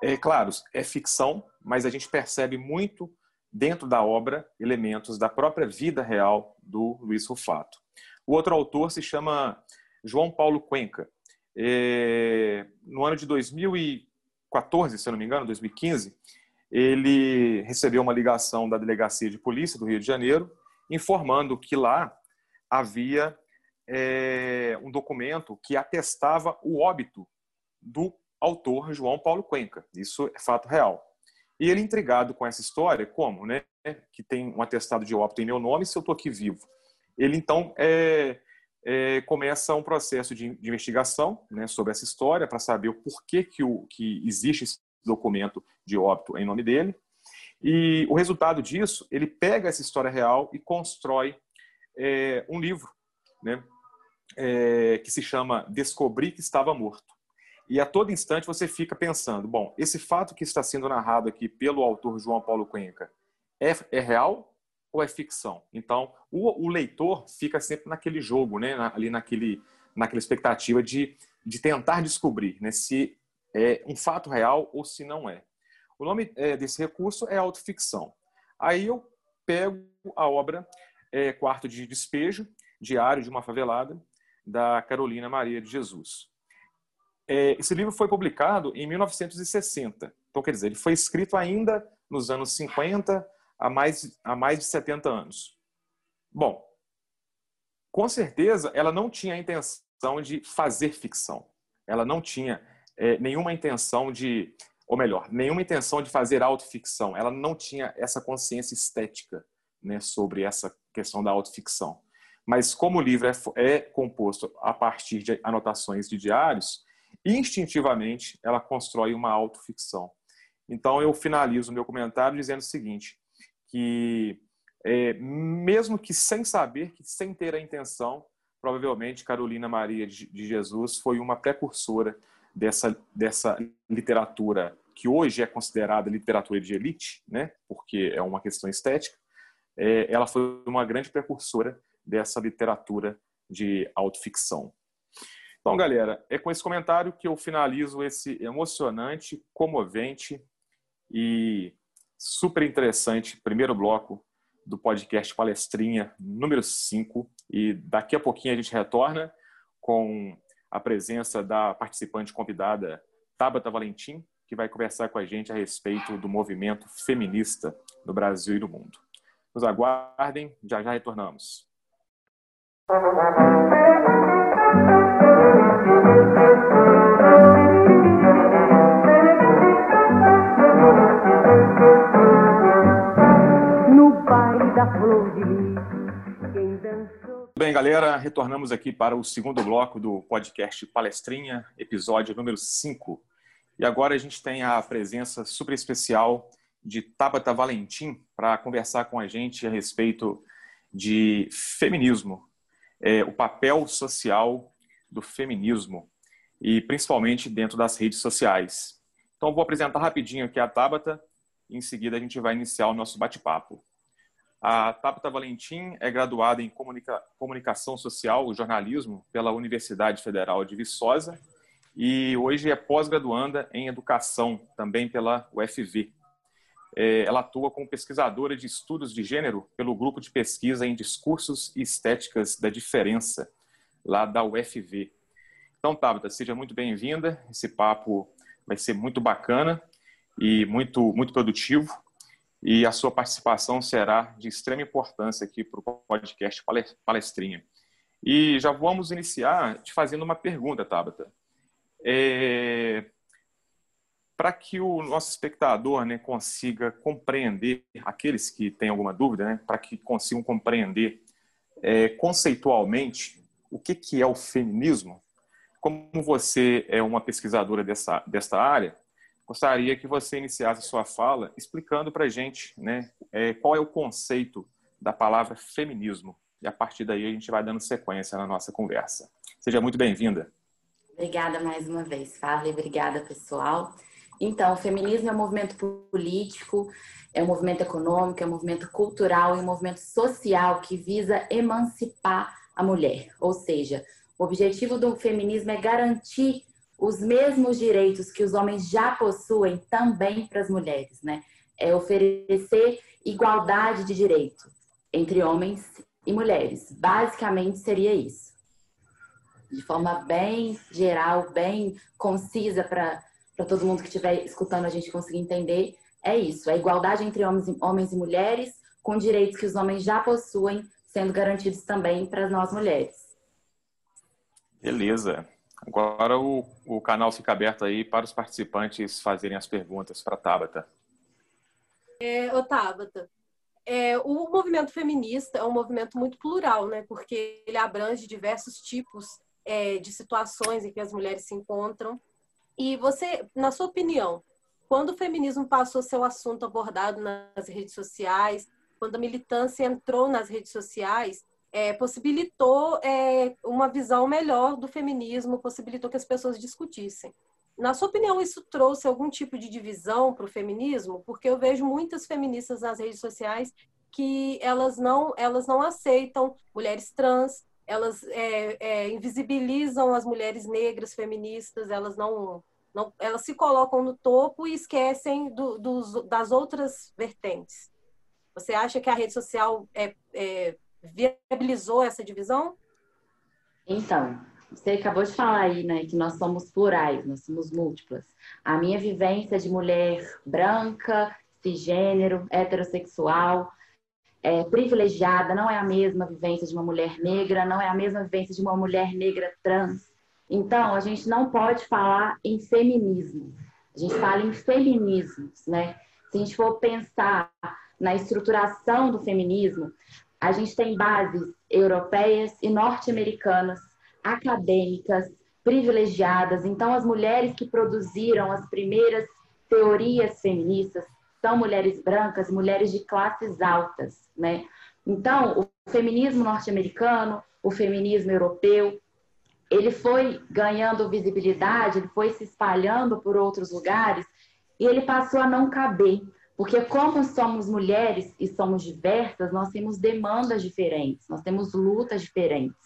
É claro, é ficção, mas a gente percebe muito dentro da obra elementos da própria vida real do Luiz Rufato. O outro autor se chama João Paulo Cuenca. É, no ano de 2014, se não me engano, 2015, ele recebeu uma ligação da delegacia de polícia do Rio de Janeiro informando que lá havia é, um documento que atestava o óbito do autor João Paulo Cuenca. Isso é fato real. E ele, intrigado com essa história, como, né? Que tem um atestado de óbito em meu nome se eu estou aqui vivo. Ele, então, é, é, começa um processo de, de investigação né, sobre essa história para saber o porquê que, o, que existe esse documento de óbito em nome dele. E o resultado disso, ele pega essa história real e constrói é, um livro, né, é, que se chama Descobri que estava morto. E a todo instante você fica pensando, bom, esse fato que está sendo narrado aqui pelo autor João Paulo Cuenca é, é real ou é ficção? Então, o, o, leitor fica sempre naquele jogo, né, ali naquele, naquela expectativa de, de tentar descobrir né, se é um fato real ou se não é. O nome é, desse recurso é autoficção. Aí eu pego a obra é, Quarto de Despejo, Diário de uma Favelada, da Carolina Maria de Jesus. É, esse livro foi publicado em 1960. Então, quer dizer, ele foi escrito ainda nos anos 50, há mais, há mais de 70 anos. Bom, com certeza ela não tinha a intenção de fazer ficção. Ela não tinha é, nenhuma intenção de ou melhor, nenhuma intenção de fazer autoficção. Ela não tinha essa consciência estética né, sobre essa questão da autoficção. Mas como o livro é, é composto a partir de anotações de diários, instintivamente ela constrói uma autoficção. Então, eu finalizo meu comentário dizendo o seguinte, que é, mesmo que sem saber, que sem ter a intenção, provavelmente Carolina Maria de Jesus foi uma precursora dessa, dessa literatura que hoje é considerada literatura de elite, né? porque é uma questão estética, é, ela foi uma grande precursora dessa literatura de autoficção. Então, galera, é com esse comentário que eu finalizo esse emocionante, comovente e super interessante primeiro bloco do podcast Palestrinha número 5. E daqui a pouquinho a gente retorna com a presença da participante convidada Tabata Valentim, que vai conversar com a gente a respeito do movimento feminista no Brasil e no mundo. Nos aguardem, já já retornamos. Bem, galera, retornamos aqui para o segundo bloco do podcast Palestrinha, episódio número 5. E agora a gente tem a presença super especial de Tabata Valentim para conversar com a gente a respeito de feminismo, é, o papel social do feminismo e principalmente dentro das redes sociais. Então, vou apresentar rapidinho aqui a Tabata e em seguida a gente vai iniciar o nosso bate-papo. A Tabata Valentim é graduada em comunica Comunicação Social e Jornalismo pela Universidade Federal de Viçosa e hoje é pós-graduanda em Educação, também pela UFV. É, ela atua como pesquisadora de estudos de gênero pelo Grupo de Pesquisa em Discursos e Estéticas da Diferença, lá da UFV. Então, Tabata, seja muito bem-vinda. Esse papo vai ser muito bacana e muito, muito produtivo e a sua participação será de extrema importância aqui para o podcast Palestrinha. E já vamos iniciar te fazendo uma pergunta, Tabata. É... Para que o nosso espectador né, consiga compreender, aqueles que têm alguma dúvida, né, para que consigam compreender é, conceitualmente o que, que é o feminismo, como você é uma pesquisadora dessa, desta área, gostaria que você iniciasse sua fala explicando para a gente né, é, qual é o conceito da palavra feminismo. E a partir daí a gente vai dando sequência na nossa conversa. Seja muito bem-vinda. Obrigada mais uma vez, Fábio. Obrigada, pessoal. Então, o feminismo é um movimento político, é um movimento econômico, é um movimento cultural e um movimento social que visa emancipar a mulher. Ou seja, o objetivo do feminismo é garantir os mesmos direitos que os homens já possuem também para as mulheres, né? É oferecer igualdade de direito entre homens e mulheres. Basicamente seria isso. De forma bem geral, bem concisa para todo mundo que estiver escutando a gente conseguir entender, é isso. É igualdade entre homens homens e mulheres, com direitos que os homens já possuem, sendo garantidos também para nós mulheres. Beleza. Agora o, o canal fica aberto aí para os participantes fazerem as perguntas para a Tabata. É, ô Tabata, é, o movimento feminista é um movimento muito plural, né? Porque ele abrange diversos tipos é, de situações em que as mulheres se encontram. E você, na sua opinião, quando o feminismo passou a ser o assunto abordado nas redes sociais, quando a militância entrou nas redes sociais, é, possibilitou é, uma visão melhor do feminismo, possibilitou que as pessoas discutissem. Na sua opinião, isso trouxe algum tipo de divisão para o feminismo? Porque eu vejo muitas feministas nas redes sociais que elas não, elas não aceitam mulheres trans, elas é, é, invisibilizam as mulheres negras feministas, elas não, não elas se colocam no topo e esquecem do, dos, das outras vertentes. Você acha que a rede social é, é viabilizou essa divisão? Então, você acabou de falar aí, né, que nós somos plurais, nós somos múltiplas. A minha vivência de mulher branca, cisgênero, heterossexual, é, privilegiada, não é a mesma vivência de uma mulher negra, não é a mesma vivência de uma mulher negra trans. Então, a gente não pode falar em feminismo, a gente fala em feminismos, né? Se a gente for pensar na estruturação do feminismo, a gente tem bases europeias e norte-americanas, acadêmicas, privilegiadas. Então, as mulheres que produziram as primeiras teorias feministas são mulheres brancas, mulheres de classes altas, né? Então, o feminismo norte-americano, o feminismo europeu, ele foi ganhando visibilidade, ele foi se espalhando por outros lugares e ele passou a não caber, porque como somos mulheres e somos diversas, nós temos demandas diferentes, nós temos lutas diferentes.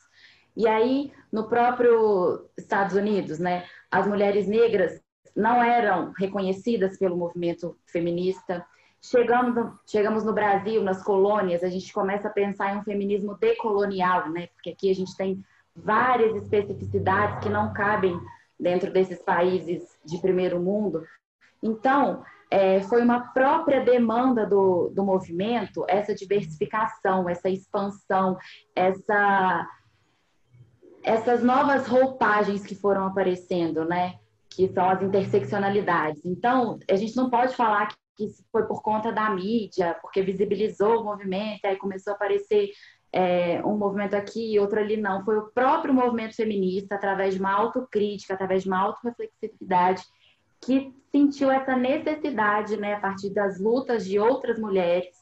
E aí, no próprio Estados Unidos, né, as mulheres negras não eram reconhecidas pelo movimento feminista. Chegamos no, chegamos no Brasil, nas colônias, a gente começa a pensar em um feminismo decolonial, né? Porque aqui a gente tem várias especificidades que não cabem dentro desses países de primeiro mundo. Então, é, foi uma própria demanda do, do movimento essa diversificação, essa expansão, essa, essas novas roupagens que foram aparecendo, né? Que são as interseccionalidades. Então, a gente não pode falar que isso foi por conta da mídia, porque visibilizou o movimento, aí começou a aparecer é, um movimento aqui e outro ali, não. Foi o próprio movimento feminista, através de uma autocrítica, através de uma autorreflexividade, que sentiu essa necessidade, né, a partir das lutas de outras mulheres,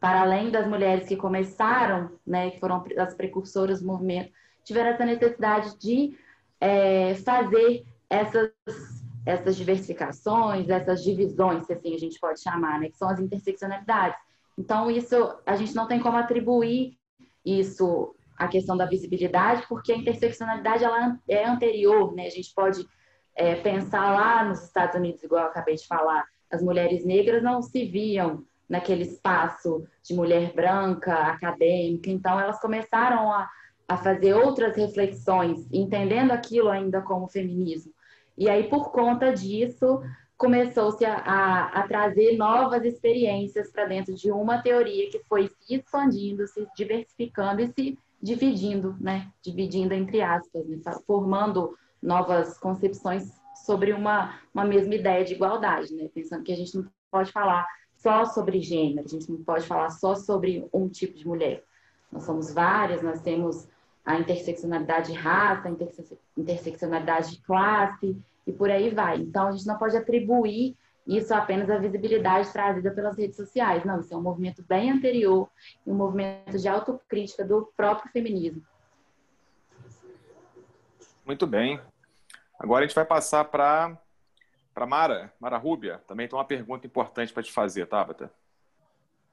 para além das mulheres que começaram, né, que foram as precursoras do movimento, tiveram essa necessidade de é, fazer essas, essas diversificações, essas divisões, se assim a gente pode chamar, né, que são as interseccionalidades. Então, isso a gente não tem como atribuir isso à questão da visibilidade, porque a interseccionalidade ela é anterior, né? A gente pode é, pensar lá nos Estados Unidos, igual eu acabei de falar, as mulheres negras não se viam naquele espaço de mulher branca, acadêmica, então elas começaram a, a fazer outras reflexões, entendendo aquilo ainda como feminismo. E aí, por conta disso, começou-se a, a, a, trazer novas experiências para dentro de uma teoria que foi se expandindo, se diversificando e se dividindo, né? Dividindo entre aspas, né? formando novas concepções sobre uma, uma mesma ideia de igualdade, né? Pensando que a gente não pode falar só sobre gênero, a gente não pode falar só sobre um tipo de mulher. Nós somos várias, nós temos a interseccionalidade de raça, a interseccionalidade de classe e por aí vai. Então, a gente não pode atribuir isso apenas à visibilidade trazida pelas redes sociais. Não, isso é um movimento bem anterior, um movimento de autocrítica do próprio feminismo. Muito bem. Agora a gente vai passar para para Mara, Mara Rúbia. Também tem uma pergunta importante para te fazer, Tabata.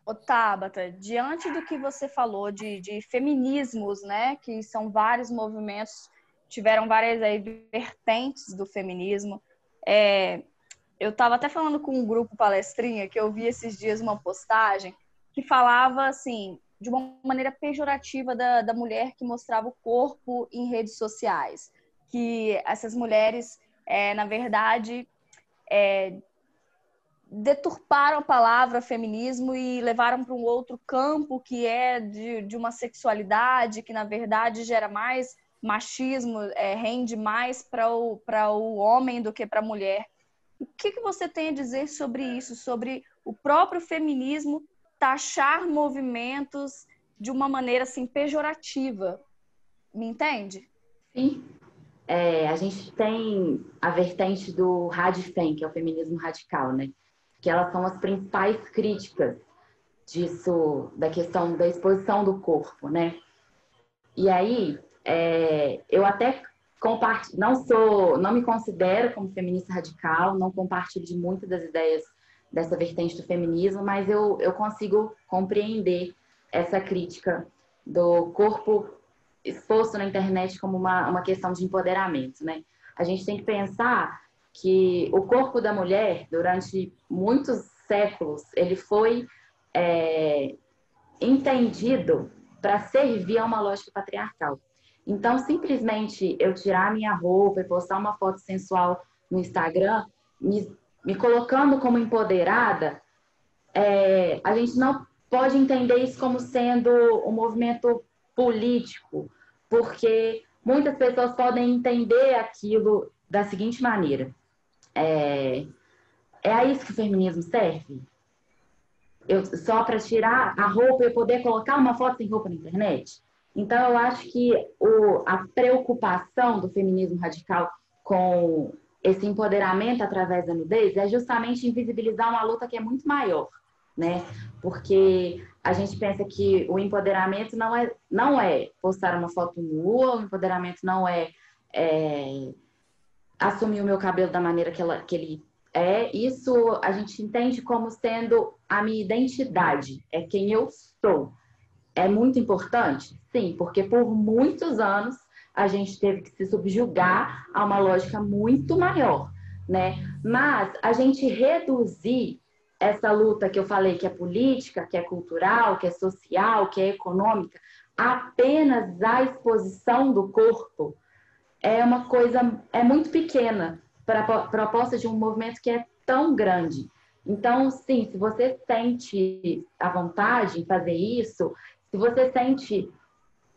Ô, Tabata, diante do que você falou de, de feminismos, né, que são vários movimentos, tiveram várias aí, vertentes do feminismo, é, eu estava até falando com um grupo palestrinha que eu vi esses dias uma postagem que falava assim de uma maneira pejorativa da, da mulher que mostrava o corpo em redes sociais que essas mulheres, é, na verdade, é, deturparam a palavra feminismo e levaram para um outro campo que é de, de uma sexualidade que, na verdade, gera mais machismo, é, rende mais para o, o homem do que para a mulher. O que, que você tem a dizer sobre isso, sobre o próprio feminismo taxar movimentos de uma maneira assim pejorativa? Me entende? Sim, é, a gente tem a vertente do Radfem, que é o feminismo radical, né? Que elas são as principais críticas disso, da questão da exposição do corpo, né? E aí, é, eu até compartilho, não sou, não me considero como feminista radical, não compartilho de muitas das ideias dessa vertente do feminismo, mas eu, eu consigo compreender essa crítica do corpo exposto na internet como uma, uma questão de empoderamento, né? A gente tem que pensar que o corpo da mulher, durante muitos séculos, ele foi é, entendido para servir a uma lógica patriarcal. Então, simplesmente eu tirar minha roupa e postar uma foto sensual no Instagram, me, me colocando como empoderada, é, a gente não pode entender isso como sendo um movimento político, porque muitas pessoas podem entender aquilo da seguinte maneira: é, é a isso que o feminismo serve? Eu, só para tirar a roupa e poder colocar uma foto sem roupa na internet? Então, eu acho que o, a preocupação do feminismo radical com esse empoderamento através da nudez é justamente invisibilizar uma luta que é muito maior, né? Porque a gente pensa que o empoderamento não é, não é postar uma foto nua, o empoderamento não é, é assumir o meu cabelo da maneira que, ela, que ele é. Isso a gente entende como sendo a minha identidade, é quem eu sou. É muito importante? Sim, porque por muitos anos a gente teve que se subjugar a uma lógica muito maior, né? Mas a gente reduzir essa luta que eu falei que é política, que é cultural, que é social, que é econômica, apenas a exposição do corpo é uma coisa é muito pequena para a proposta de um movimento que é tão grande. Então, sim, se você sente a vontade em fazer isso, se você sente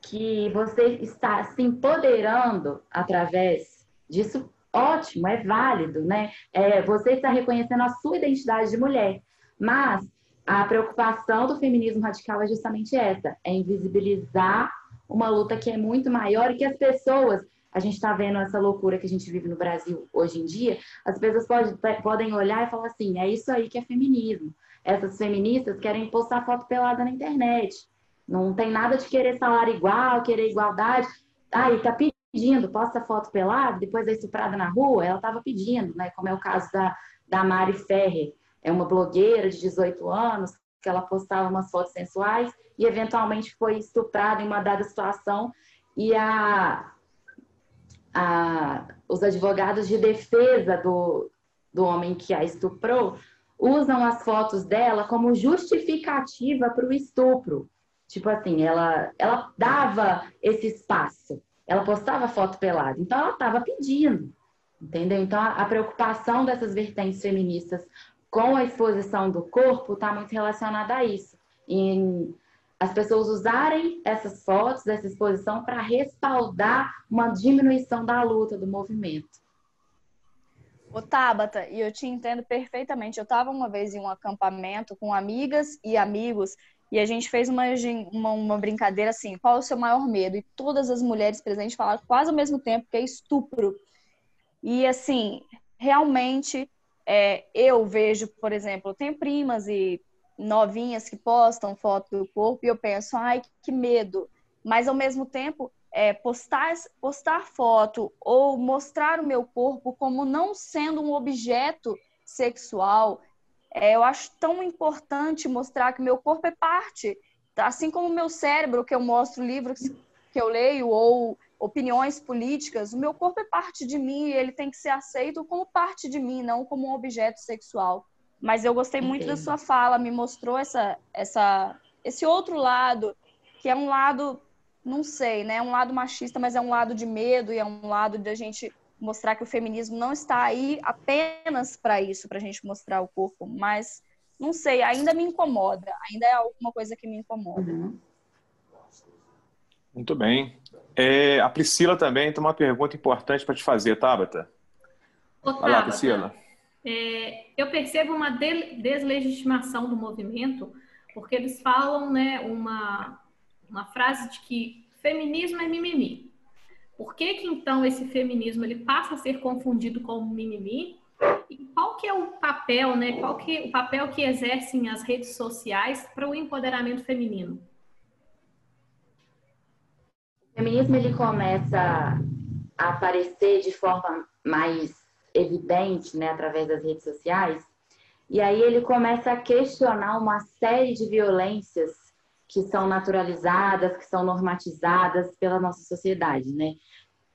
que você está se empoderando através disso, ótimo, é válido, né? É, você está reconhecendo a sua identidade de mulher. Mas a preocupação do feminismo radical é justamente essa: é invisibilizar uma luta que é muito maior e que as pessoas. A gente está vendo essa loucura que a gente vive no Brasil hoje em dia. As pessoas pode, podem olhar e falar assim: é isso aí que é feminismo. Essas feministas querem postar foto pelada na internet. Não tem nada de querer salário igual, querer igualdade. Aí tá pedindo, posta foto pelada, depois é estuprada na rua, ela estava pedindo, né? Como é o caso da, da Mari Ferrer, é uma blogueira de 18 anos, que ela postava umas fotos sensuais e eventualmente foi estuprada em uma dada situação e a, a, os advogados de defesa do, do homem que a estuprou usam as fotos dela como justificativa para o estupro. Tipo assim, ela, ela dava esse espaço ela postava foto pelada. Então, ela estava pedindo, entendeu? Então, a, preocupação dessas vertentes feministas com a exposição do corpo está muito relacionada a isso. Em as pessoas usarem essas fotos, essa exposição, para respaldar uma diminuição da luta, do movimento. Ô, Tabata, e eu te entendo perfeitamente. Eu estava uma vez em um acampamento com amigas e amigos e a gente fez uma, uma, uma, brincadeira assim: qual é o seu maior medo? E todas as mulheres presentes falaram quase ao mesmo tempo que é estupro. E assim, realmente, é, eu vejo, por exemplo, eu tenho primas e novinhas que postam foto do corpo e eu penso, ai, que medo. Mas ao mesmo tempo, é, postar, postar foto ou mostrar o meu corpo como não sendo um objeto sexual, é, eu acho tão importante mostrar que meu corpo é parte, assim como o meu cérebro, que eu mostro livros que eu leio ou opiniões políticas, o meu corpo é parte de mim e ele tem que ser aceito como parte de mim, não como um objeto sexual. Mas eu gostei muito da sua fala, me mostrou essa, essa, esse outro lado, que é um lado, não sei, né? É um lado machista, mas é um lado de medo e é um lado da gente mostrar que o feminismo não está aí apenas para isso, para a gente mostrar o corpo, mas não sei, ainda me incomoda, ainda é alguma coisa que me incomoda. Uhum. Muito bem. É, a Priscila também tem uma pergunta importante para te fazer, Tabata. Ô, Vai lá, Priscila. É, eu percebo uma deslegitimação do movimento, porque eles falam né, uma, uma frase de que feminismo é mimimi. Por que, que então esse feminismo ele passa a ser confundido com mimimi? E qual que é o papel, né? Qual que o papel que exercem as redes sociais para o empoderamento feminino? O feminismo ele começa a aparecer de forma mais evidente, né, através das redes sociais. E aí ele começa a questionar uma série de violências que são naturalizadas, que são normatizadas pela nossa sociedade, né?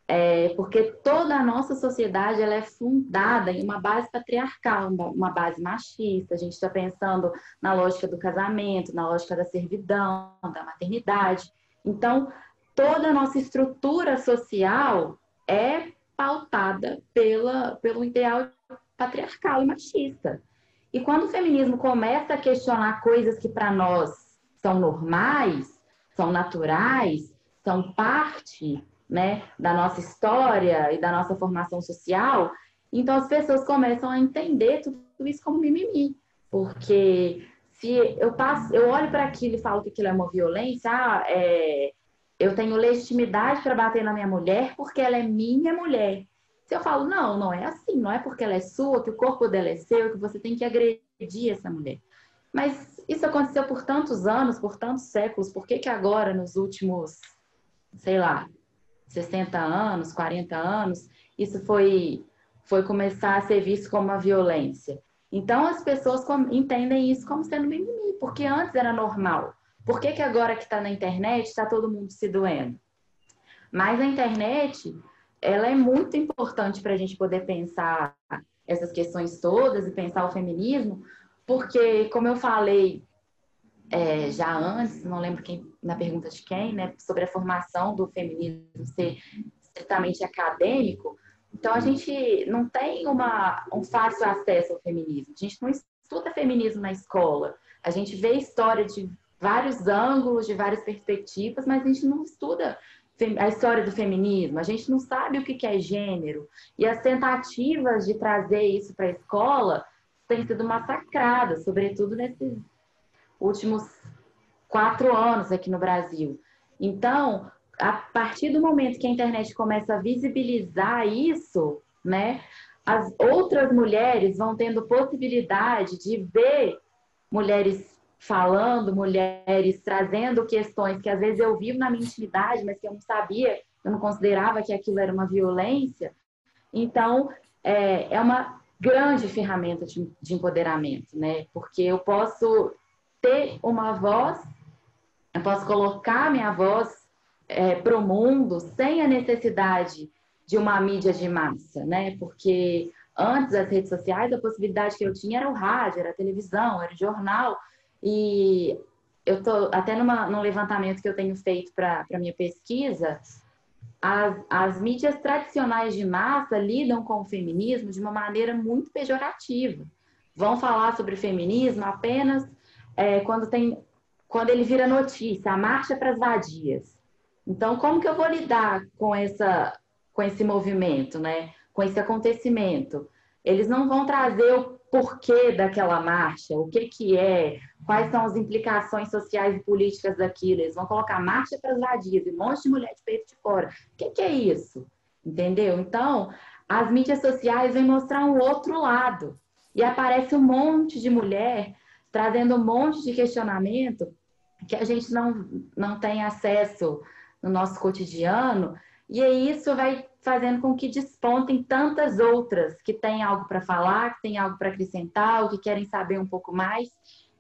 É, porque toda a nossa sociedade ela é fundada em uma base patriarcal, uma base machista. A gente está pensando na lógica do casamento, na lógica da servidão, da maternidade. Então, toda a nossa estrutura social é pautada pela, pelo ideal patriarcal e machista. E quando o feminismo começa a questionar coisas que para nós são normais, são naturais, são parte né, da nossa história e da nossa formação social, então as pessoas começam a entender tudo isso como mimimi. Porque se eu passo, eu olho para aquilo e falo que aquilo é uma violência, ah, é, eu tenho legitimidade para bater na minha mulher porque ela é minha mulher. Se eu falo, não, não é assim, não é porque ela é sua, que o corpo dela é seu, que você tem que agredir essa mulher. Mas isso aconteceu por tantos anos, por tantos séculos, por que, que agora, nos últimos, sei lá, 60 anos, 40 anos, isso foi, foi começar a ser visto como uma violência? Então, as pessoas entendem isso como sendo mimimi, porque antes era normal. Por que, que agora que está na internet está todo mundo se doendo? Mas a internet, ela é muito importante para a gente poder pensar essas questões todas e pensar o feminismo, porque, como eu falei é, já antes, não lembro quem, na pergunta de quem, né, sobre a formação do feminismo ser estritamente acadêmico, então a gente não tem uma, um fácil acesso ao feminismo. A gente não estuda feminismo na escola. A gente vê história de vários ângulos, de várias perspectivas, mas a gente não estuda a história do feminismo, a gente não sabe o que é gênero. E as tentativas de trazer isso para a escola têm sido massacradas, sobretudo nesses últimos quatro anos aqui no Brasil. Então, a partir do momento que a internet começa a visibilizar isso, né, as outras mulheres vão tendo possibilidade de ver mulheres falando, mulheres trazendo questões que às vezes eu vivo na minha intimidade, mas que eu não sabia, eu não considerava que aquilo era uma violência. Então, é, é uma grande ferramenta de, de empoderamento, né? Porque eu posso ter uma voz, eu posso colocar minha voz é, para o mundo sem a necessidade de uma mídia de massa, né? Porque antes das redes sociais, a possibilidade que eu tinha era o rádio, era a televisão, era o jornal. E eu estou até numa, num levantamento que eu tenho feito para minha pesquisa, as, as mídias tradicionais de massa lidam com o feminismo de uma maneira muito pejorativa. Vão falar sobre feminismo apenas é, quando, tem, quando ele vira notícia, a marcha para as vadias. Então, como que eu vou lidar com, essa, com esse movimento, né? com esse acontecimento? Eles não vão trazer o porquê daquela marcha, o que, que é, quais são as implicações sociais e políticas daquilo. Eles vão colocar marcha para as vadias e um monte de mulher de peito de fora. O que, que é isso? Entendeu? Então, as mídias sociais vêm mostrar um outro lado. E aparece um monte de mulher trazendo um monte de questionamento que a gente não, não tem acesso no nosso cotidiano. E aí isso vai fazendo com que despontem tantas outras que têm algo para falar, que têm algo para acrescentar, ou que querem saber um pouco mais.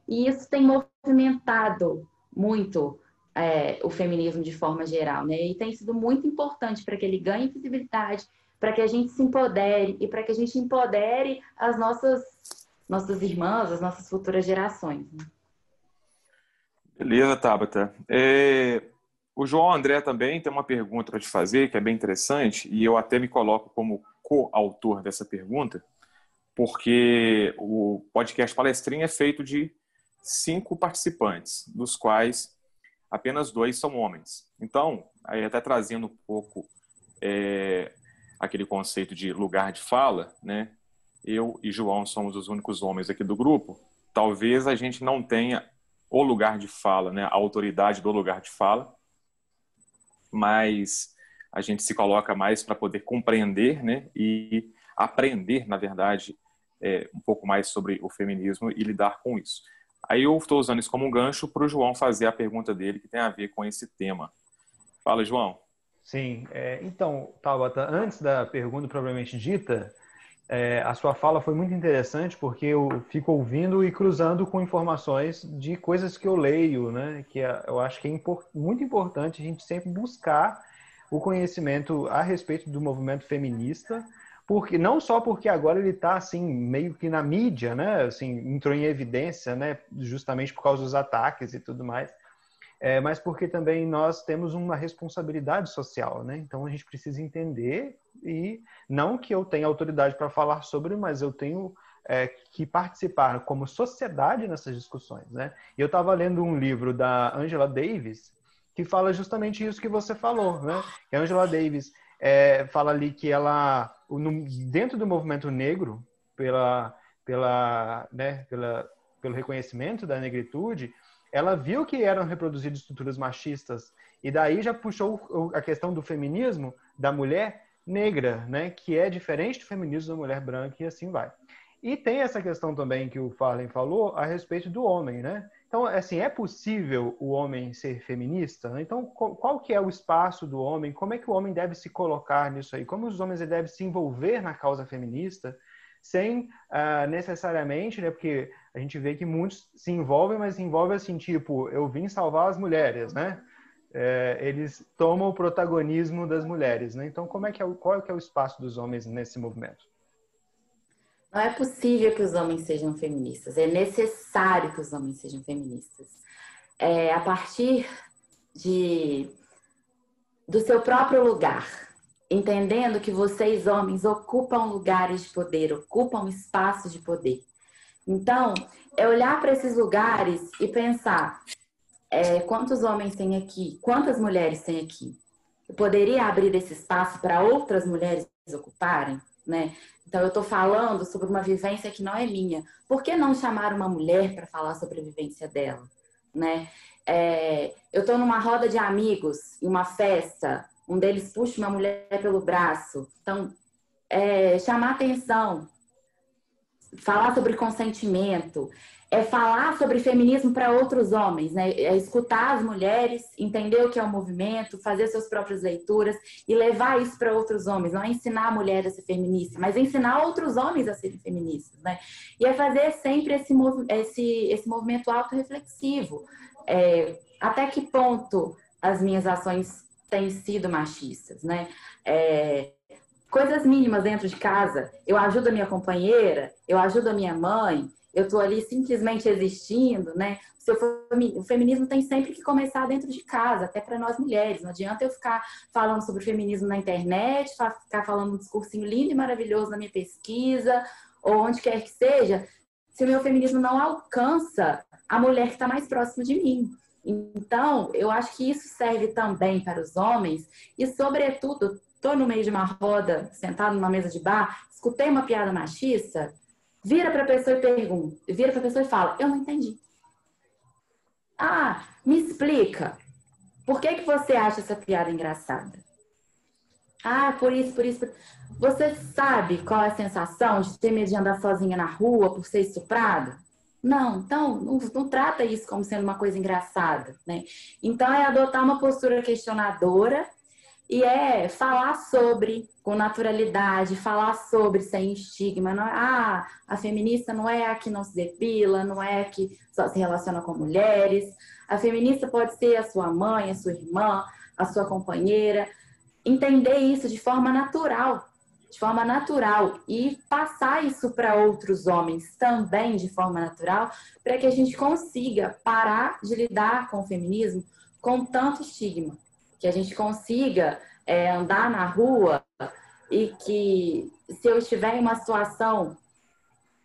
E isso tem movimentado muito é, o feminismo de forma geral, né? E tem sido muito importante para que ele ganhe visibilidade, para que a gente se empodere e para que a gente empodere as nossas nossas irmãs, as nossas futuras gerações. Né? Beleza, Tabata. É, o João André também tem uma pergunta para te fazer, que é bem interessante, e eu até me coloco como co-autor dessa pergunta, porque o podcast Palestrinha é feito de cinco participantes, dos quais apenas dois são homens. Então, aí até trazendo um pouco é, aquele conceito de lugar de fala, né? Eu e João somos os únicos homens aqui do grupo. Talvez a gente não tenha o lugar de fala, né? A autoridade do lugar de fala, mas a gente se coloca mais para poder compreender né, e aprender, na verdade, é, um pouco mais sobre o feminismo e lidar com isso. Aí eu estou usando isso como um gancho para o João fazer a pergunta dele, que tem a ver com esse tema. Fala, João. Sim, é, então, Tabata, antes da pergunta propriamente dita, é, a sua fala foi muito interessante porque eu fico ouvindo e cruzando com informações de coisas que eu leio, né? Que é, eu acho que é import, muito importante a gente sempre buscar o conhecimento a respeito do movimento feminista, porque não só porque agora ele está assim meio que na mídia, né? Assim entrou em evidência, né? Justamente por causa dos ataques e tudo mais, é, mas porque também nós temos uma responsabilidade social, né? Então a gente precisa entender e não que eu tenha autoridade para falar sobre, mas eu tenho é, que participar como sociedade nessas discussões, né? E eu estava lendo um livro da Angela Davis que fala justamente isso que você falou, né? Que a Angela Davis é, fala ali que ela, no, dentro do movimento negro, pela, pela, né, pela, pelo reconhecimento da negritude, ela viu que eram reproduzidas estruturas machistas e daí já puxou a questão do feminismo da mulher negra, né, que é diferente do feminismo da mulher branca e assim vai. E tem essa questão também que o Farley falou a respeito do homem, né? Então, assim, é possível o homem ser feminista? Então, qual que é o espaço do homem? Como é que o homem deve se colocar nisso aí? Como os homens devem se envolver na causa feminista? Sem uh, necessariamente, né? Porque a gente vê que muitos se envolvem, mas se envolvem assim, tipo, eu vim salvar as mulheres, né? É, eles tomam o protagonismo das mulheres, né? Então, como é que é, qual é, que é o espaço dos homens nesse movimento? Não é possível que os homens sejam feministas, é necessário que os homens sejam feministas. É a partir de do seu próprio lugar, entendendo que vocês homens ocupam lugares de poder, ocupam espaços de poder. Então, é olhar para esses lugares e pensar é, quantos homens tem aqui, quantas mulheres tem aqui. Eu poderia abrir esse espaço para outras mulheres ocuparem, né? Então, eu estou falando sobre uma vivência que não é minha. Por que não chamar uma mulher para falar sobre a vivência dela? Né? É, eu estou numa roda de amigos, em uma festa, um deles puxa uma mulher pelo braço. Então, é, chamar atenção, falar sobre consentimento, é falar sobre feminismo para outros homens, né? É escutar as mulheres, entender o que é o movimento, fazer suas próprias leituras e levar isso para outros homens. Não é ensinar a mulher a ser feminista, mas ensinar outros homens a serem feministas, né? E é fazer sempre esse, esse, esse movimento autorreflexivo. É, até que ponto as minhas ações têm sido machistas, né? É, coisas mínimas dentro de casa. Eu ajudo a minha companheira, eu ajudo a minha mãe, eu estou ali simplesmente existindo, né? O feminismo tem sempre que começar dentro de casa, até para nós mulheres. Não adianta eu ficar falando sobre feminismo na internet, ficar falando um discursinho lindo e maravilhoso na minha pesquisa, ou onde quer que seja, se o meu feminismo não alcança a mulher que está mais próxima de mim. Então, eu acho que isso serve também para os homens, e, sobretudo, estou no meio de uma roda, sentado numa mesa de bar, escutei uma piada machista, vira para a pessoa e pergunta, vira para a pessoa e fala: Eu não entendi. Ah, me explica. Por que, que você acha essa piada engraçada? Ah, por isso, por isso. Você sabe qual é a sensação de ter medo de andar sozinha na rua por ser estuprado? Não, então não, não, trata isso como sendo uma coisa engraçada, né? Então é adotar uma postura questionadora e é falar sobre com naturalidade, falar sobre sem estigma. Não é, ah, a feminista não é a que não se depila, não é a que só se relaciona com mulheres. A feminista pode ser a sua mãe, a sua irmã, a sua companheira. Entender isso de forma natural, de forma natural e passar isso para outros homens também de forma natural, para que a gente consiga parar de lidar com o feminismo com tanto estigma que a gente consiga é, andar na rua e que se eu estiver em uma situação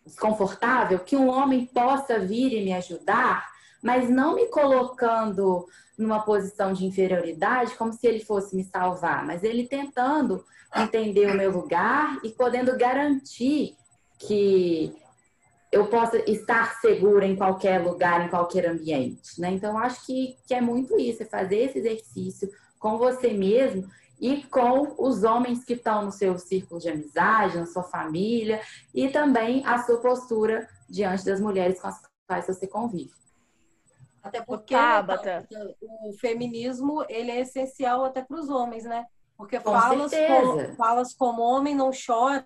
desconfortável, que um homem possa vir e me ajudar, mas não me colocando numa posição de inferioridade, como se ele fosse me salvar, mas ele tentando entender o meu lugar e podendo garantir que eu possa estar segura em qualquer lugar, em qualquer ambiente, né? Então, acho que, que é muito isso, é fazer esse exercício, com você mesmo e com os homens que estão no seu círculo de amizade, na sua família e também a sua postura diante das mulheres com as quais você convive. Até porque Tabata. o feminismo ele é essencial até para os homens, né? Porque com falas, com, falas como homem não chora,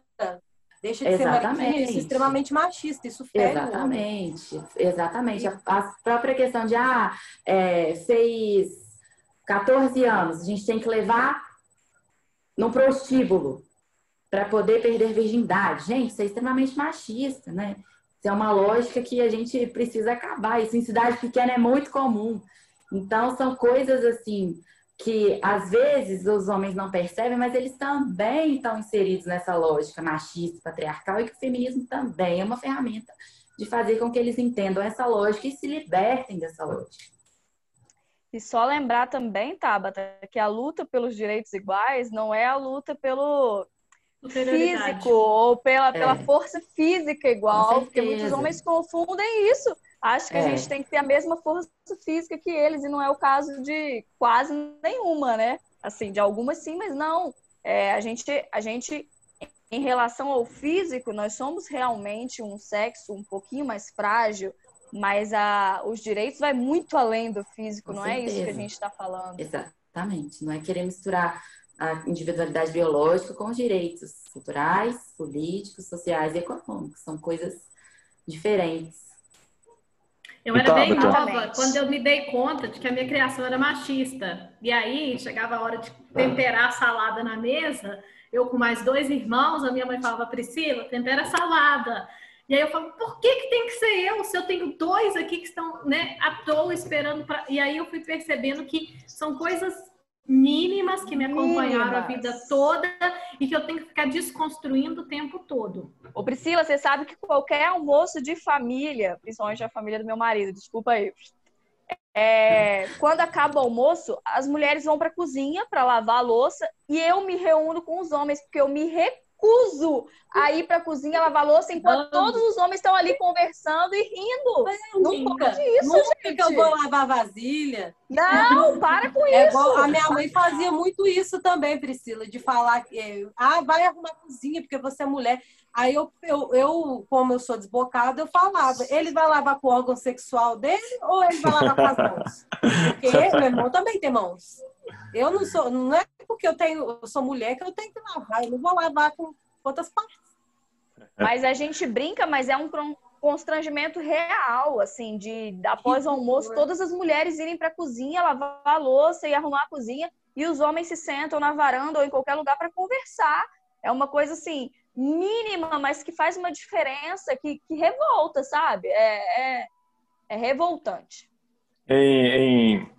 deixa de exatamente. ser isso é extremamente machista, isso fere Exatamente, exatamente. A, a, própria questão de, ah, é, fez 14 anos, a gente tem que levar no prostíbulo para poder perder virgindade. Gente, isso é extremamente machista, né? Isso é uma lógica que a gente precisa acabar. Isso em cidade pequena é muito comum. Então, são coisas assim que às vezes os homens não percebem, mas eles também estão inseridos nessa lógica machista, patriarcal, e que o feminismo também é uma ferramenta de fazer com que eles entendam essa lógica e se libertem dessa lógica. E só lembrar também, Tabata, que a luta pelos direitos iguais não é a luta pelo físico ou pela, é. pela força física igual, porque muitos homens confundem isso. Acho que é. a gente tem que ter a mesma força física que eles, e não é o caso de quase nenhuma, né? Assim, de algumas sim, mas não. É, a gente, a gente, em relação ao físico, nós somos realmente um sexo um pouquinho mais frágil, mas a, os direitos vai muito além do físico, Com não certeza. é isso que a gente está falando. Exatamente, não é querer misturar a individualidade biológica com os direitos culturais, políticos, sociais e econômicos, são coisas diferentes. Eu era bem nova quando eu me dei conta de que a minha criação era machista. E aí chegava a hora de temperar a salada na mesa, eu com mais dois irmãos, a minha mãe falava, Priscila, tempera a salada. E aí eu falo, por que, que tem que ser eu? Se eu tenho dois aqui que estão né, à toa esperando para. E aí eu fui percebendo que são coisas mínimas que me acompanharam mínimas. a vida toda e que eu tenho que ficar desconstruindo o tempo todo. Ô Priscila, você sabe que qualquer almoço de família, principalmente a família do meu marido, desculpa aí, é, quando acaba o almoço, as mulheres vão para a cozinha para lavar a louça e eu me reúno com os homens, porque eu me recuso recuso a ir para a cozinha lavar louça enquanto todos os homens estão ali conversando e rindo. Não, não pode isso, Nunca gente. que eu vou lavar vasilha. Não, para com é isso. Bom, a minha mãe fazia muito isso também, Priscila, de falar que ah, vai arrumar a cozinha porque você é mulher. Aí eu, eu, eu, como eu sou desbocada, eu falava, ele vai lavar com o órgão sexual dele ou ele vai lavar com as mãos? Porque meu irmão também tem mãos. Eu não sou, não é porque eu tenho, eu sou mulher que eu tenho que lavar, eu não vou lavar com outras partes. Mas a gente brinca, mas é um constrangimento real, assim, de após o almoço, todas as mulheres irem para a cozinha, lavar a louça e arrumar a cozinha, e os homens se sentam na varanda ou em qualquer lugar para conversar. É uma coisa assim mínima, mas que faz uma diferença, que, que revolta, sabe? É, é, é revoltante. Em, em,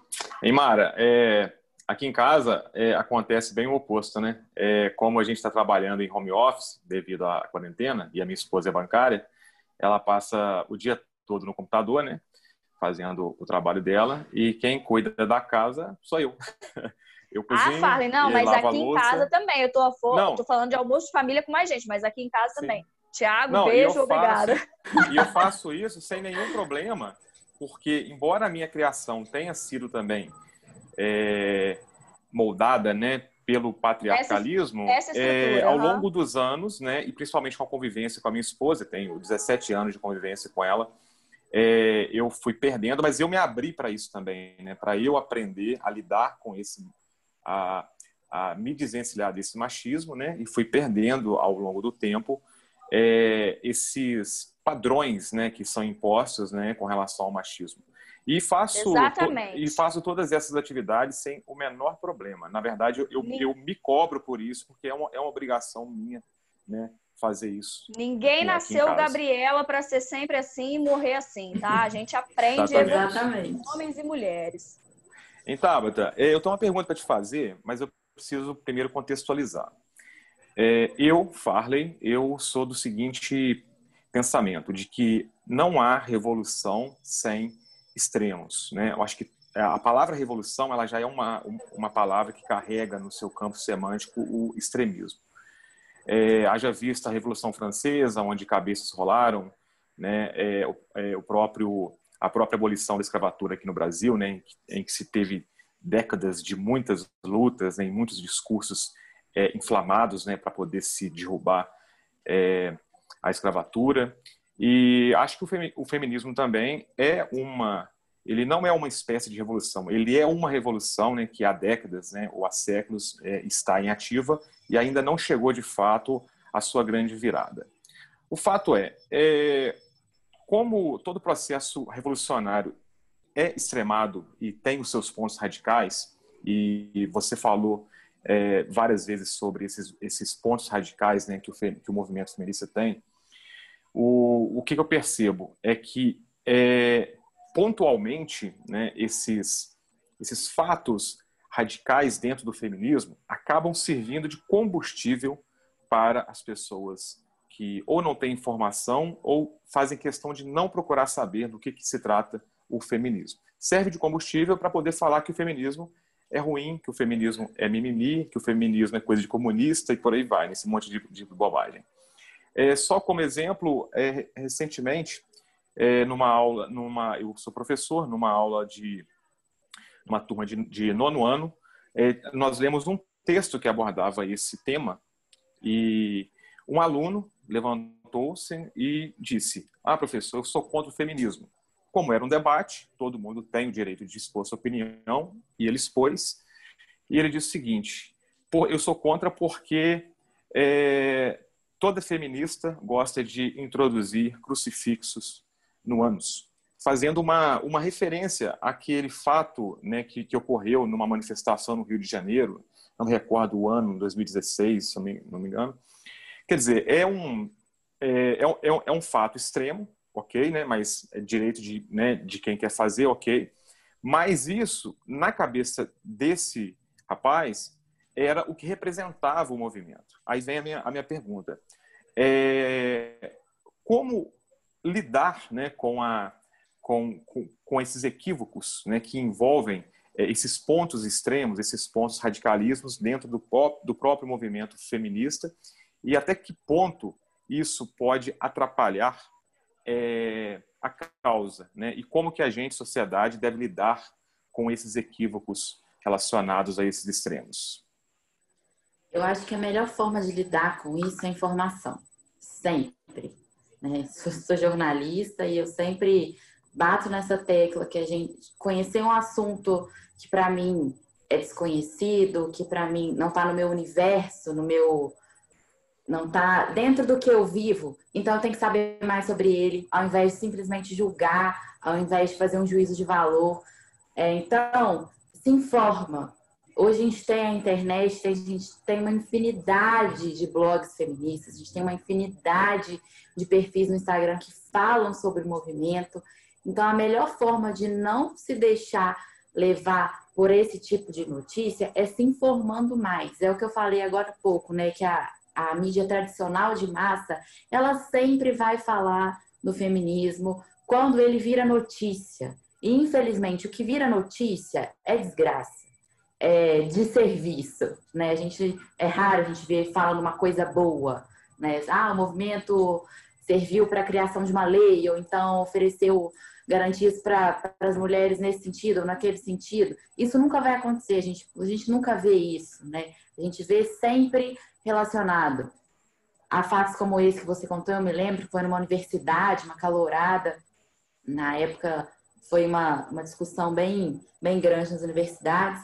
em Mara, é, Aqui em casa é, acontece bem o oposto, né? É, como a gente está trabalhando em home office devido à quarentena e a minha esposa é bancária, ela passa o dia todo no computador, né? Fazendo o trabalho dela e quem cuida da casa sou eu. Eu ah, cozinho, ah, Farley, não, mas aqui em casa também. Eu tô, for... tô falando de almoço de família com mais gente, mas aqui em casa Sim. também. Tiago, beijo, obrigada. E eu faço isso sem nenhum problema, porque embora a minha criação tenha sido também é, moldada, né, pelo patriarcalismo, essa, essa é, ao longo dos anos, né, e principalmente com a convivência com a minha esposa, tenho 17 anos de convivência com ela, é, eu fui perdendo, mas eu me abri para isso também, né, para eu aprender a lidar com esse, a, a me desvencilhar desse machismo, né, e fui perdendo ao longo do tempo é, esses padrões, né, que são impostos, né, com relação ao machismo. E faço, e faço todas essas atividades sem o menor problema. Na verdade, eu, eu, eu me cobro por isso, porque é uma, é uma obrigação minha né, fazer isso. Ninguém aqui, nasceu, aqui Gabriela, para ser sempre assim e morrer assim, tá? A gente aprende Exatamente. homens e mulheres. Então, Tabata, eu tenho uma pergunta para te fazer, mas eu preciso primeiro contextualizar. É, eu, Farley, eu sou do seguinte pensamento, de que não há revolução sem extremos. Né? Eu acho que a palavra revolução ela já é uma, uma palavra que carrega no seu campo semântico o extremismo. É, haja vista a Revolução Francesa, onde cabeças rolaram, né? É, é, o, próprio a própria abolição da escravatura aqui no Brasil, né? Em que, em que se teve décadas de muitas lutas, né? muitos discursos é, inflamados, né? Para poder se derrubar é, a escravatura. E acho que o feminismo também é uma, ele não é uma espécie de revolução, ele é uma revolução né, que há décadas né, ou há séculos é, está em ativa e ainda não chegou de fato à sua grande virada. O fato é, é como todo processo revolucionário é extremado e tem os seus pontos radicais, e você falou é, várias vezes sobre esses, esses pontos radicais né, que, o, que o movimento feminista tem, o, o que, eu percebo é que, é, pontualmente, né, esses, esses fatos radicais dentro do feminismo acabam servindo de combustível para as pessoas que ou não têm informação ou fazem questão de não procurar saber do que, que se trata o feminismo. Serve de combustível para poder falar que o feminismo é ruim, que o feminismo é mimimi, que o feminismo é coisa de comunista e por aí vai, nesse monte de, de bobagem. É, só como exemplo, é, recentemente, é, numa aula, numa, eu sou professor, numa aula de uma turma de, de nono ano, é, nós lemos um texto que abordava esse tema e um aluno levantou-se e disse: Ah, professor, eu sou contra o feminismo. Como era um debate, todo mundo tem o direito de expor sua opinião, e ele expôs. E ele disse o seguinte: Eu sou contra porque é, toda feminista gosta de introduzir crucifixos no ânus, fazendo uma, uma referência àquele fato né, que, que ocorreu numa manifestação no Rio de Janeiro, não me recordo o ano, 2016, se eu não me engano. Quer dizer, é um, é, é, é, é um fato extremo, ok, né, mas é direito de, né, de quem quer fazer, ok. Mas isso, na cabeça desse rapaz, era o que representava o movimento. Aí vem a minha, a minha pergunta. É, como lidar né, com, a, com, com, com esses equívocos né, que envolvem é, esses pontos extremos, esses pontos radicalismos dentro do, do próprio movimento feminista e até que ponto isso pode atrapalhar é, a causa, né? E como que a gente, sociedade, deve lidar com esses equívocos relacionados a esses extremos? Eu acho que a melhor forma de lidar com isso é informação, sempre. Né? Sou, sou jornalista e eu sempre bato nessa tecla que a gente conhecer um assunto que para mim é desconhecido, que para mim não está no meu universo, no meu não está dentro do que eu vivo, então eu tenho que saber mais sobre ele, ao invés de simplesmente julgar, ao invés de fazer um juízo de valor. É, então, se informa, Hoje a gente tem a internet, a gente tem uma infinidade de blogs feministas, a gente tem uma infinidade de perfis no Instagram que falam sobre o movimento. Então, a melhor forma de não se deixar levar por esse tipo de notícia é se informando mais. É o que eu falei agora há pouco, né? Que a, a mídia tradicional de massa, ela sempre vai falar do feminismo quando ele vira notícia. E, infelizmente, o que vira notícia é desgraça é, de serviço, né? A gente é raro a gente ver falando uma coisa boa, né? Ah, o movimento serviu para a criação de uma lei ou então ofereceu garantias para as mulheres nesse sentido ou naquele sentido. Isso nunca vai acontecer, a gente, a gente nunca vê isso, né? A gente vê sempre relacionado a fatos como esse que você contou, eu me lembro, foi numa universidade, uma calorada, na época foi uma, uma discussão bem, bem grande nas universidades,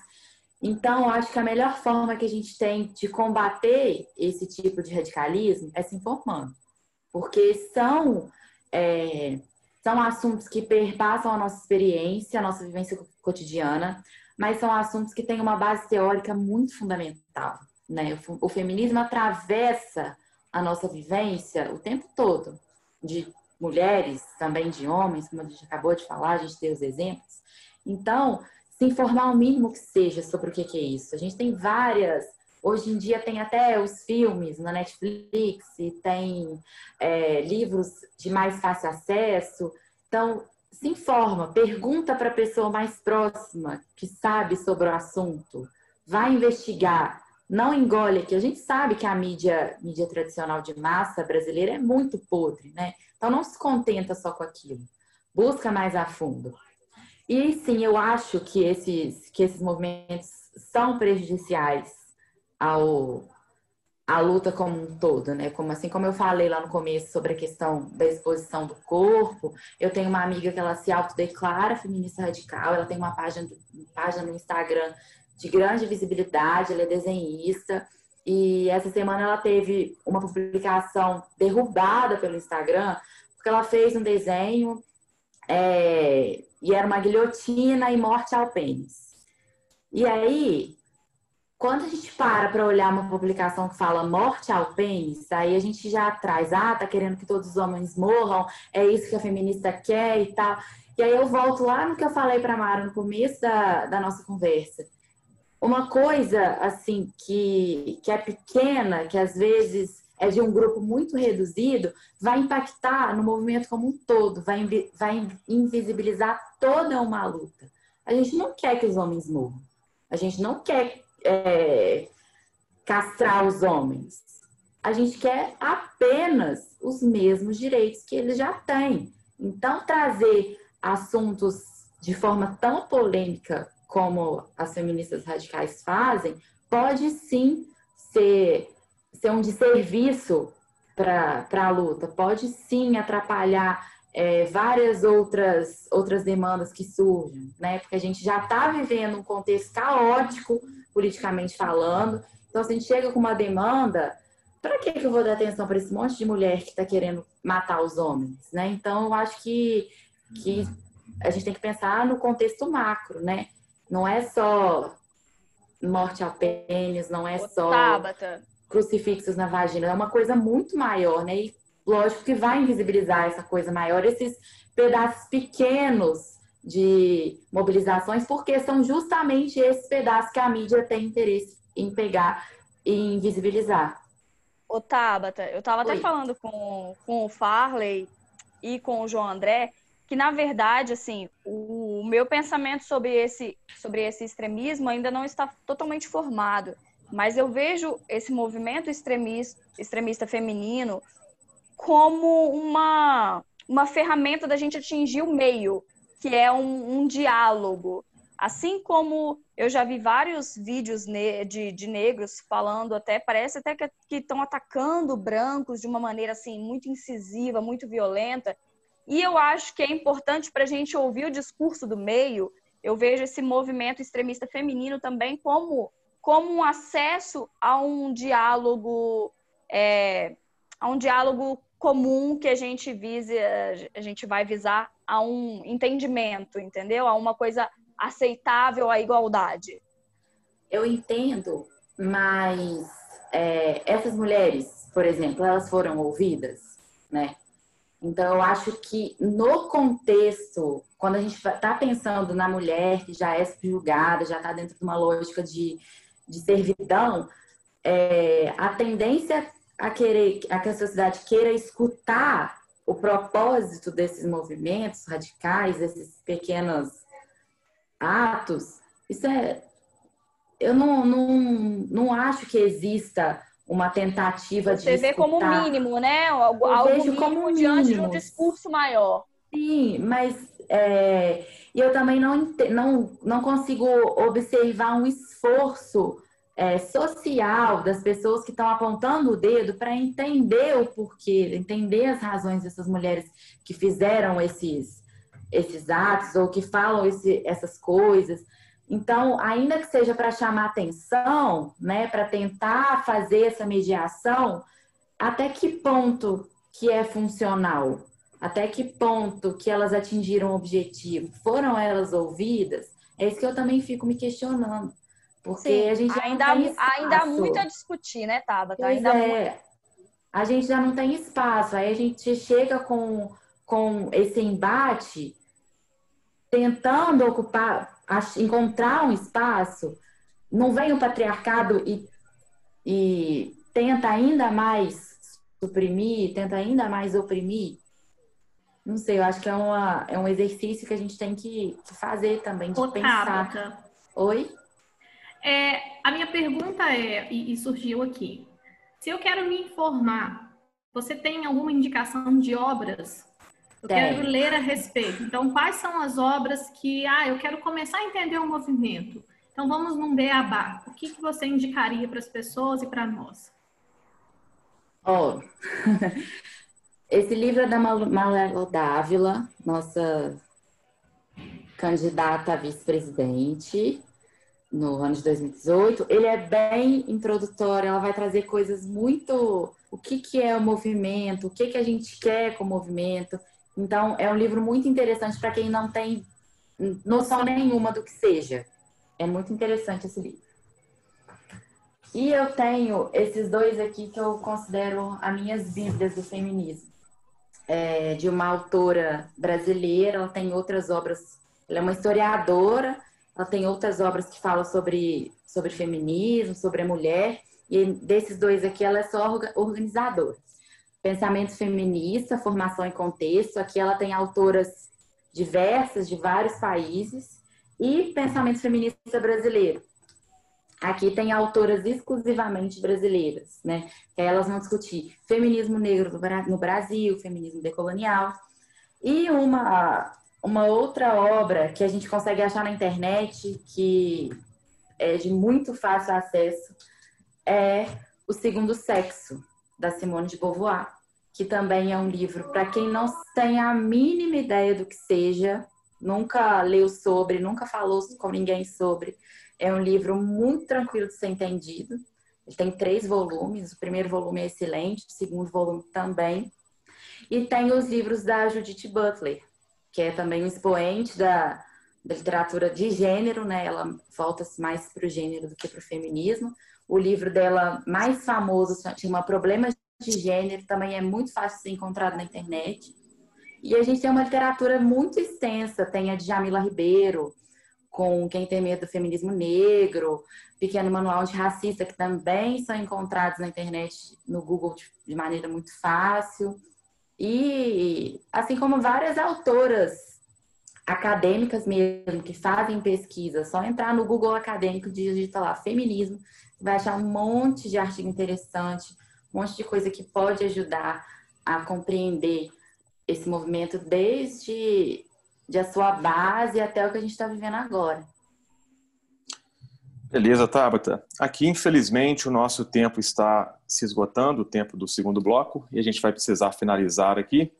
então, acho que a melhor forma que a gente tem de combater esse tipo de radicalismo é se informando, porque são, é, são assuntos que perpassam a nossa experiência, a nossa vivência cotidiana, mas são assuntos que têm uma base teórica muito fundamental. Né? O feminismo atravessa a nossa vivência o tempo todo, de mulheres, também de homens, como a gente acabou de falar, a gente tem os exemplos. Então, se informar o mínimo que seja sobre o que, é isso. A gente tem várias. Hoje em dia tem até os filmes na Netflix, e tem é, livros de mais fácil acesso. Então, se informa, pergunta para a pessoa mais próxima que sabe sobre o assunto, vai investigar, não engole, que a gente sabe que a mídia, mídia tradicional de massa brasileira é muito podre, né? Então não se contenta só com aquilo, busca mais a fundo. E sim, eu acho que esses, que esses movimentos são prejudiciais ao, à luta como um todo, né? Como assim como eu falei lá no começo sobre a questão da exposição do corpo, eu tenho uma amiga que ela se autodeclara feminista radical, ela tem uma página, página no Instagram de grande visibilidade, ela é desenhista, e essa semana ela teve uma publicação derrubada pelo Instagram, porque ela fez um desenho é, e era uma guilhotina e morte ao pênis. E aí, quando a gente para para olhar uma publicação que fala morte ao pênis, aí a gente já traz, ah, tá querendo que todos os homens morram, é isso que a feminista quer e tal. E aí eu volto lá no que eu falei para Mara no começo da, da nossa conversa. Uma coisa, assim, que, que é pequena, que às vezes é de um grupo muito reduzido, vai impactar no movimento como um todo, vai, vai invisibilizar toda uma luta. A gente não quer que os homens morram. A gente não quer é, castrar os homens. A gente quer apenas os mesmos direitos que eles já têm. Então, trazer assuntos de forma tão polêmica como as feministas radicais fazem, pode sim ser, ser um desserviço para a luta, pode sim atrapalhar é, várias outras, outras demandas que surgem, né? Porque a gente já está vivendo um contexto caótico, politicamente falando. Então, se a gente chega com uma demanda, para que, que eu vou dar atenção para esse monte de mulher que está querendo matar os homens, né? Então, eu acho que, que a gente tem que pensar no contexto macro, né? Não é só morte ao pênis, não é só Tábata. Crucifixos na vagina, é uma coisa muito maior, né? E lógico que vai invisibilizar essa coisa maior, esses pedaços pequenos de mobilizações, porque são justamente esses pedaços que a mídia tem interesse em pegar e invisibilizar. Ô, Tabata, eu estava até falando com, com o Farley e com o João André, que na verdade, assim, o, o meu pensamento sobre esse, sobre esse extremismo ainda não está totalmente formado. Mas eu vejo esse movimento extremista, extremista feminino como uma, uma ferramenta da gente atingir o meio, que é um, um diálogo. Assim como eu já vi vários vídeos de, de negros falando até, parece até que estão atacando brancos de uma maneira assim muito incisiva, muito violenta. E eu acho que é importante para a gente ouvir o discurso do meio. Eu vejo esse movimento extremista feminino também como, como um acesso a um diálogo, é, a um diálogo comum que a gente vise, a gente vai visar a um entendimento, entendeu? A uma coisa aceitável à igualdade. Eu entendo, mas é, essas mulheres, por exemplo, elas foram ouvidas, né? Então, eu acho que no contexto, quando a gente está pensando na mulher que já é subjugada, já está dentro de uma lógica de, de servidão, é, a tendência a querer, a que a sociedade queira escutar o propósito desses movimentos radicais, esses pequenos atos, isso é. Eu não, não, não acho que exista uma tentativa Você de. Você vê como mínimo, né? Algo, algo mínimo como diante de um discurso maior. Sim, mas é, eu também não, não, não consigo observar um esforço é, social das pessoas que estão apontando o dedo para entender o porquê, entender as razões dessas mulheres que fizeram esses, esses atos ou que falam esse, essas coisas. Então, ainda que seja para chamar atenção, né, para tentar fazer essa mediação, até que ponto que é funcional? Até que ponto que elas atingiram o objetivo? Foram elas ouvidas? É isso que eu também fico me questionando. Porque Sim, a gente já ainda, ainda há muito a discutir, né, Tabata? Pois ainda é. muito- A gente já não tem espaço. Aí a gente chega com, com esse embate tentando ocupar, encontrar um espaço. Não vem o patriarcado e, e tenta ainda mais suprimir, tenta ainda mais oprimir. Não sei, eu acho que é, uma, é um exercício que a gente tem que, que fazer também, de pensar. Tabata, Oi? É, a minha pergunta é, e, e surgiu aqui, se eu quero me informar, você tem alguma indicação de obras? Eu Tem. quero ler a respeito. Então, quais são as obras que, ah, eu quero começar a entender o movimento? Então, vamos num beabá. O que, que você indicaria para as pessoas e para nós? Ó, esse livro é da Malévola Dávila, nossa candidata a vice-presidente no ano de 2018. Ele é bem introdutório, ela vai trazer coisas muito... O que, que é o movimento, o que, que a gente quer com o movimento. Então, é um livro muito interessante para quem não tem noção nenhuma do que seja. É muito interessante esse livro. E eu tenho esses dois aqui que eu considero as minhas bíblias do feminismo. É, de uma autora brasileira, ela tem outras obras, ela é uma historiadora, ela tem outras obras que falam sobre, sobre feminismo, sobre a mulher, e desses dois aqui ela é só orga- organizadora. Pensamento feminista, formação e contexto, aqui ela tem autoras diversas de vários países, e pensamento feminista brasileiro. Aqui tem autoras exclusivamente brasileiras, né? Que elas vão discutir feminismo negro no Brasil, feminismo decolonial. E uma, uma outra obra que a gente consegue achar na internet, que é de muito fácil acesso, é O Segundo Sexo, da Simone de Beauvoir, que também é um livro para quem não tem a mínima ideia do que seja, nunca leu sobre, nunca falou com ninguém sobre. É um livro muito tranquilo de ser entendido. Ele tem três volumes. O primeiro volume é excelente, o segundo volume também. E tem os livros da Judith Butler, que é também um expoente da, da literatura de gênero, né? Ela volta-se mais para o gênero do que para o feminismo. O livro dela mais famoso chama Problemas de Gênero, também é muito fácil de ser encontrado na internet. E a gente tem uma literatura muito extensa, tem a de Jamila Ribeiro, com Quem Tem Medo do Feminismo Negro, Pequeno Manual de Racista, que também são encontrados na internet, no Google, de maneira muito fácil. E assim como várias autoras acadêmicas mesmo, que fazem pesquisa, só entrar no Google acadêmico, digita lá feminismo, vai achar um monte de artigo interessante, um monte de coisa que pode ajudar a compreender esse movimento desde de a sua base até o que a gente está vivendo agora. Beleza, Tabata. Aqui, infelizmente, o nosso tempo está se esgotando, o tempo do segundo bloco, e a gente vai precisar finalizar aqui.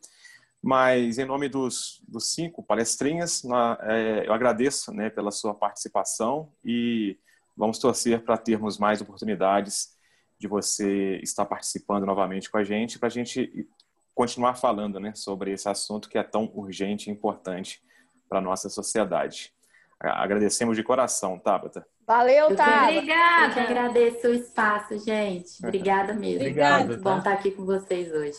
Mas, em nome dos, dos cinco palestrinhas, é, eu agradeço né, pela sua participação e vamos torcer para termos mais oportunidades de você estar participando novamente com a gente, para a gente continuar falando né, sobre esse assunto que é tão urgente e importante para a nossa sociedade. Agradecemos de coração, Tabata. Valeu, Tabata. Obrigada. Eu que agradeço o espaço, gente. Obrigada mesmo. Obrigado, Muito bom estar aqui com vocês hoje.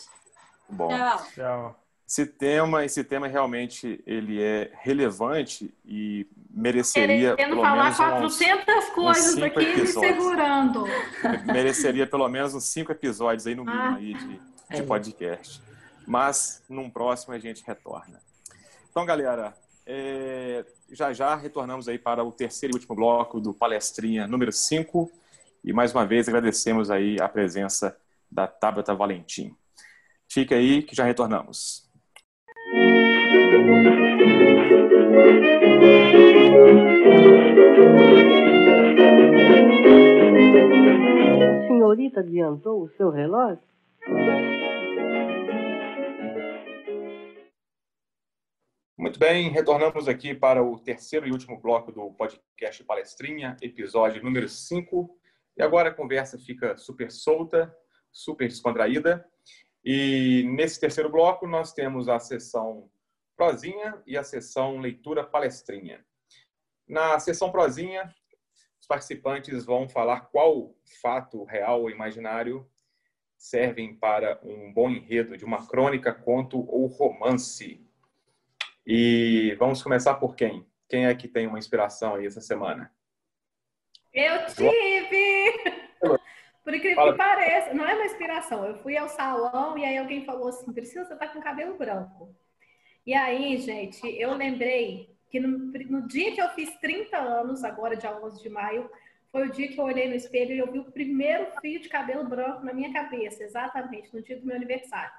Bom. Tchau. Tchau. Esse tema, esse tema realmente ele é relevante e mereceria Querendo pelo falar menos 400 uns, coisas uns aqui me episódios. segurando. mereceria pelo menos uns cinco episódios aí no mínimo Ah. aí de, de É. podcast. Mas num próximo a gente retorna. Então, galera, é, já já retornamos aí para o terceiro e último bloco do palestrinha número 5 e mais uma vez agradecemos aí a presença da Tabata Valentim. Fica aí que já retornamos. Senhorita adiantou o seu relógio? Muito bem, retornamos aqui para o terceiro e último bloco do podcast Palestrinha, episódio número 5. E agora a conversa fica super solta, super descontraída. E nesse terceiro bloco nós temos a sessão prosinha e a sessão leitura palestrinha. Na sessão prosinha, os participantes vão falar qual fato real ou imaginário servem para um bom enredo de uma crônica, conto ou romance. E vamos começar por quem? Quem é que tem uma inspiração aí essa semana? Eu tive! Por incrível Fala. que pareça, não é uma inspiração. Eu fui ao salão e aí alguém falou assim: Priscila, você tá com cabelo branco. E aí, gente, eu lembrei que no, no dia que eu fiz 30 anos, agora dia 11 de maio, foi o dia que eu olhei no espelho e eu vi o primeiro fio de cabelo branco na minha cabeça, exatamente no dia do meu aniversário.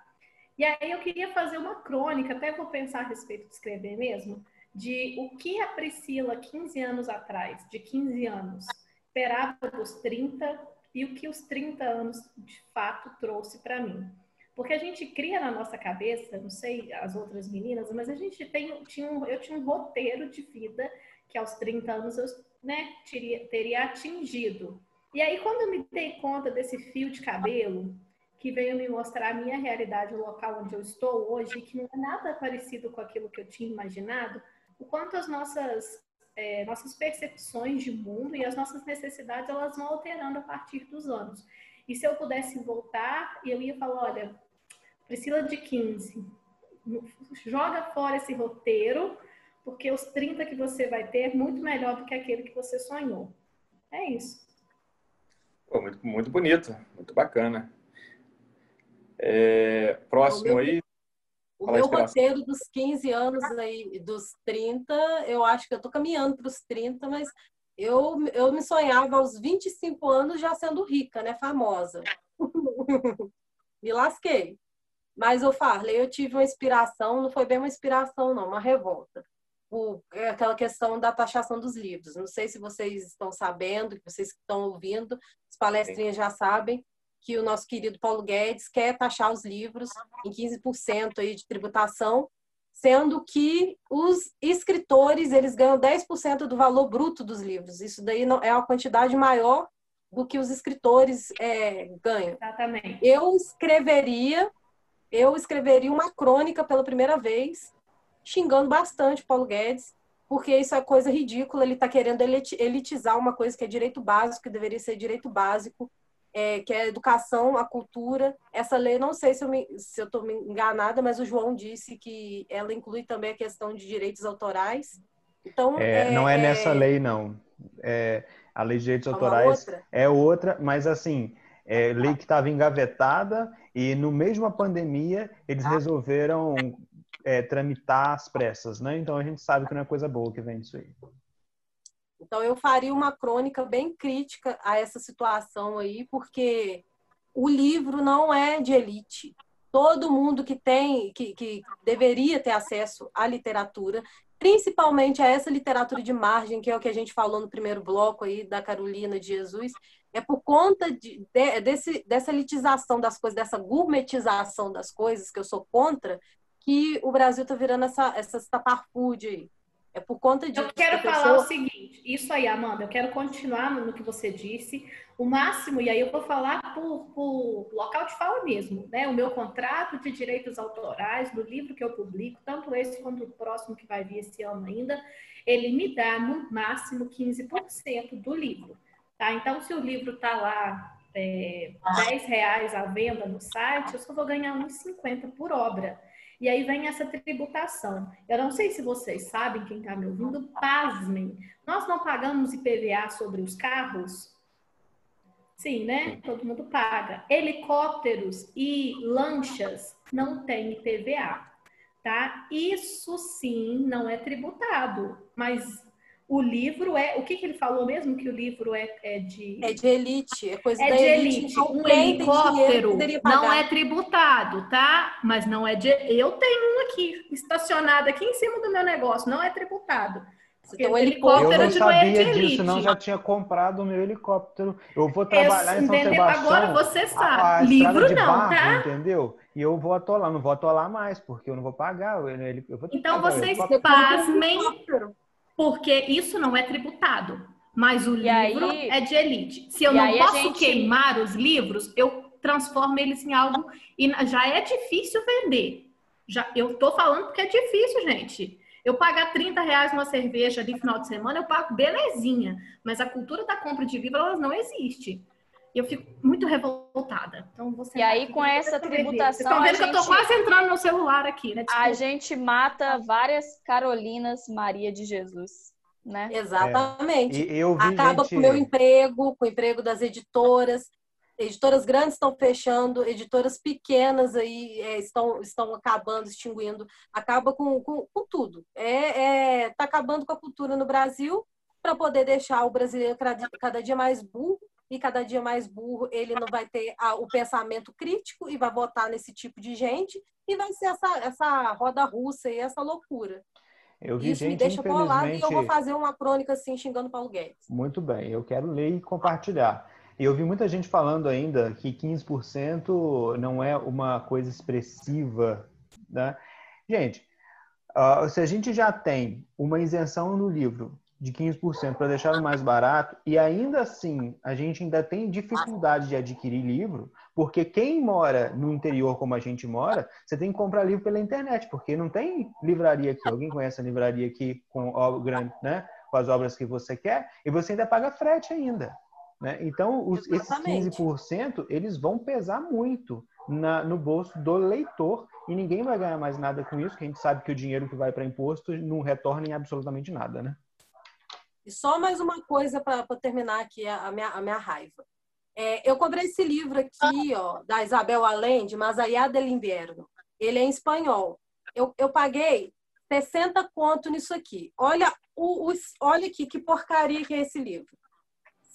E aí eu queria fazer uma crônica, até vou pensar a respeito de escrever mesmo, de o que a Priscila, 15 anos atrás, de 15 anos, esperava dos 30 e o que os 30 anos de fato trouxe para mim. Porque a gente cria na nossa cabeça, não sei as outras meninas, mas a gente tem, tinha um, eu tinha um roteiro de vida que aos 30 anos eu né, teria, teria atingido. E aí, quando eu me dei conta desse fio de cabelo, que veio me mostrar a minha realidade, o local onde eu estou hoje, que não é nada parecido com aquilo que eu tinha imaginado, o quanto as nossas, é, nossas percepções de mundo e as nossas necessidades, elas vão alterando a partir dos anos. E se eu pudesse voltar, eu ia falar, olha, Priscila de 15, joga fora esse roteiro, porque os 30 que você vai ter é muito melhor do que aquele que você sonhou. É isso. Pô, muito, muito bonito, muito bacana. É, próximo O meu- aí, O meu roteiro dos 15 anos aí, dos 30, eu acho que eu tô caminhando para os 30, mas eu, eu me sonhava aos 25 anos já sendo rica, né? Famosa. me lasquei. Mas, ô Farley, eu tive uma inspiração, não foi bem uma inspiração, não, uma revolta. O, é aquela questão da taxação dos livros. Não sei se vocês estão sabendo, que vocês estão ouvindo, as palestrinhas já sabem que o nosso querido Paulo Guedes quer taxar os livros em 15% aí de tributação, sendo que os escritores eles ganham 10% do valor bruto dos livros. Isso daí não, é uma quantidade maior do que os escritores é, ganham. Exatamente. Eu escreveria, eu escreveria uma crônica pela primeira vez xingando bastante Paulo Guedes, porque isso é coisa ridícula, ele está querendo elitizar uma coisa que é direito básico, que deveria ser direito básico, é, que é a educação, a cultura. Essa lei, não sei se eu estou enganada, mas o João disse que ela inclui também a questão de direitos autorais. Então, é, não é, é nessa lei, não. É, a lei de direitos é autorais outra? é outra, mas assim, é lei que estava engavetada e no mesmo a pandemia eles ah. resolveram é, tramitar as pressas, né? Então a gente sabe que não é coisa boa que vem disso aí. Então eu faria uma crônica bem crítica a essa situação aí, porque o livro não é de elite. Todo mundo que tem, que, que deveria ter acesso à literatura, principalmente a essa literatura de margem, que é o que a gente falou no primeiro bloco aí da Carolina de Jesus, é por conta de, de, desse, dessa elitização das coisas, dessa gourmetização das coisas, que eu sou contra, que o Brasil está virando essa, essa estapafúrdia aí. É por conta disso. Eu quero falar pessoa... o seguinte, isso aí, Amanda, eu quero continuar no que você disse. O máximo, e aí eu vou falar por, por local de fala mesmo, né? O meu contrato de direitos autorais do livro que eu publico, tanto esse quanto o próximo que vai vir esse ano ainda, ele me dá no máximo 15% do livro. Tá? Então, se o livro está lá é, 10 reais à venda no site, eu só vou ganhar uns 50 por obra. E aí vem essa tributação. Eu não sei se vocês sabem, quem está me ouvindo, pasmem. Nós não pagamos IPVA sobre os carros? Sim, né? Todo mundo paga. Helicópteros e lanchas não têm IPVA, tá? Isso sim não é tributado, mas o livro é. O que, que ele falou mesmo? Que o livro é, é de. É de elite, é coisa é da de elite. elite. Um helicóptero não é tributado, tá? Mas não é de. Eu tenho um aqui, estacionado aqui em cima do meu negócio, não é tributado. Porque então, helicóptero eu não sabia é disso, não já tinha comprado o meu helicóptero. Eu vou trabalhar eu, em São entendeu? Sebastião. Agora você sabe. A, a livro não, barco, tá? Entendeu? E eu vou atolar, não vou atolar mais, porque eu não vou pagar. Eu, eu vou então vocês pasmem porque isso não é tributado. Mas o e livro aí... é de elite. Se eu e não posso gente... queimar os livros, eu transformo eles em algo e já é difícil vender. Já, eu tô falando porque é difícil, gente. Eu pagar 30 reais numa cerveja ali no final de semana, eu pago belezinha. Mas a cultura da compra de livro, não existe. E eu fico muito revoltada. Então, você e aí, com essa tributação. Vocês estão vendo que gente... eu tô quase entrando no celular aqui, né? Desculpa. A gente mata várias Carolinas Maria de Jesus. Né? Exatamente. É. Acaba gente... com o meu emprego, com o emprego das editoras. Editoras grandes estão fechando, editoras pequenas aí é, estão, estão acabando, extinguindo. Acaba com, com, com tudo. É, é, tá acabando com a cultura no Brasil para poder deixar o brasileiro cada dia mais burro e cada dia mais burro, ele não vai ter a, o pensamento crítico e vai votar nesse tipo de gente e vai ser essa, essa roda russa e essa loucura. Eu vi Isso gente, me deixa bolado e eu vou fazer uma crônica assim, xingando Paulo Guedes. Muito bem, eu quero ler e compartilhar. E eu vi muita gente falando ainda que 15% não é uma coisa expressiva, né? Gente, uh, se a gente já tem uma isenção no livro de 15% para deixar mais barato e ainda assim a gente ainda tem dificuldade de adquirir livro, porque quem mora no interior como a gente mora, você tem que comprar livro pela internet, porque não tem livraria aqui. Alguém conhece a livraria aqui com né, com as obras que você quer e você ainda paga frete ainda, né? Então, os, esses 15% eles vão pesar muito na, no bolso do leitor e ninguém vai ganhar mais nada com isso, que a gente sabe que o dinheiro que vai para imposto não retorna em absolutamente nada, né? E só mais uma coisa para terminar aqui a, minha, a minha raiva. É, eu comprei esse livro aqui, ó, da Isabel Allende, Mas Allá del Inverno. Ele é em espanhol. Eu, eu paguei 60 conto nisso aqui. Olha, o, o, olha aqui que porcaria que é esse livro.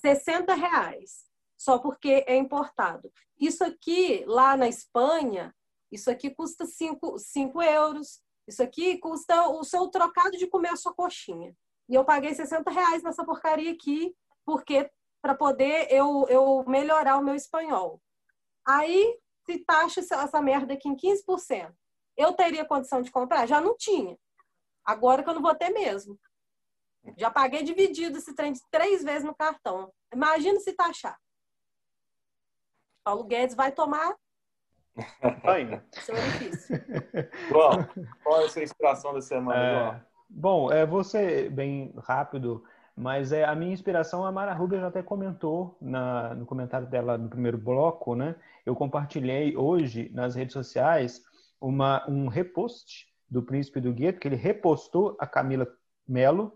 60 reais. Só porque é importado. Isso aqui, lá na Espanha, isso aqui custa 5, 5 euros. Isso aqui custa o seu trocado de comer a sua coxinha. E eu paguei 60 reais nessa porcaria aqui, porque para poder eu, eu melhorar o meu espanhol. Aí, se taxa essa merda aqui em 15%, eu teria condição de comprar? Já não tinha. Agora que eu não vou ter mesmo. Já paguei dividido esse trem três vezes no cartão. Imagina se taxar. Paulo Guedes vai tomar. Ainda. João, qual é a sua inspiração da semana, É, João? Bom, é, ser bem rápido, mas é, a minha inspiração, a Mara Rubio já até comentou na, no comentário dela no primeiro bloco, né? Eu compartilhei hoje nas redes sociais uma, um repost do Príncipe do Gueto, que ele repostou a Camila Mello,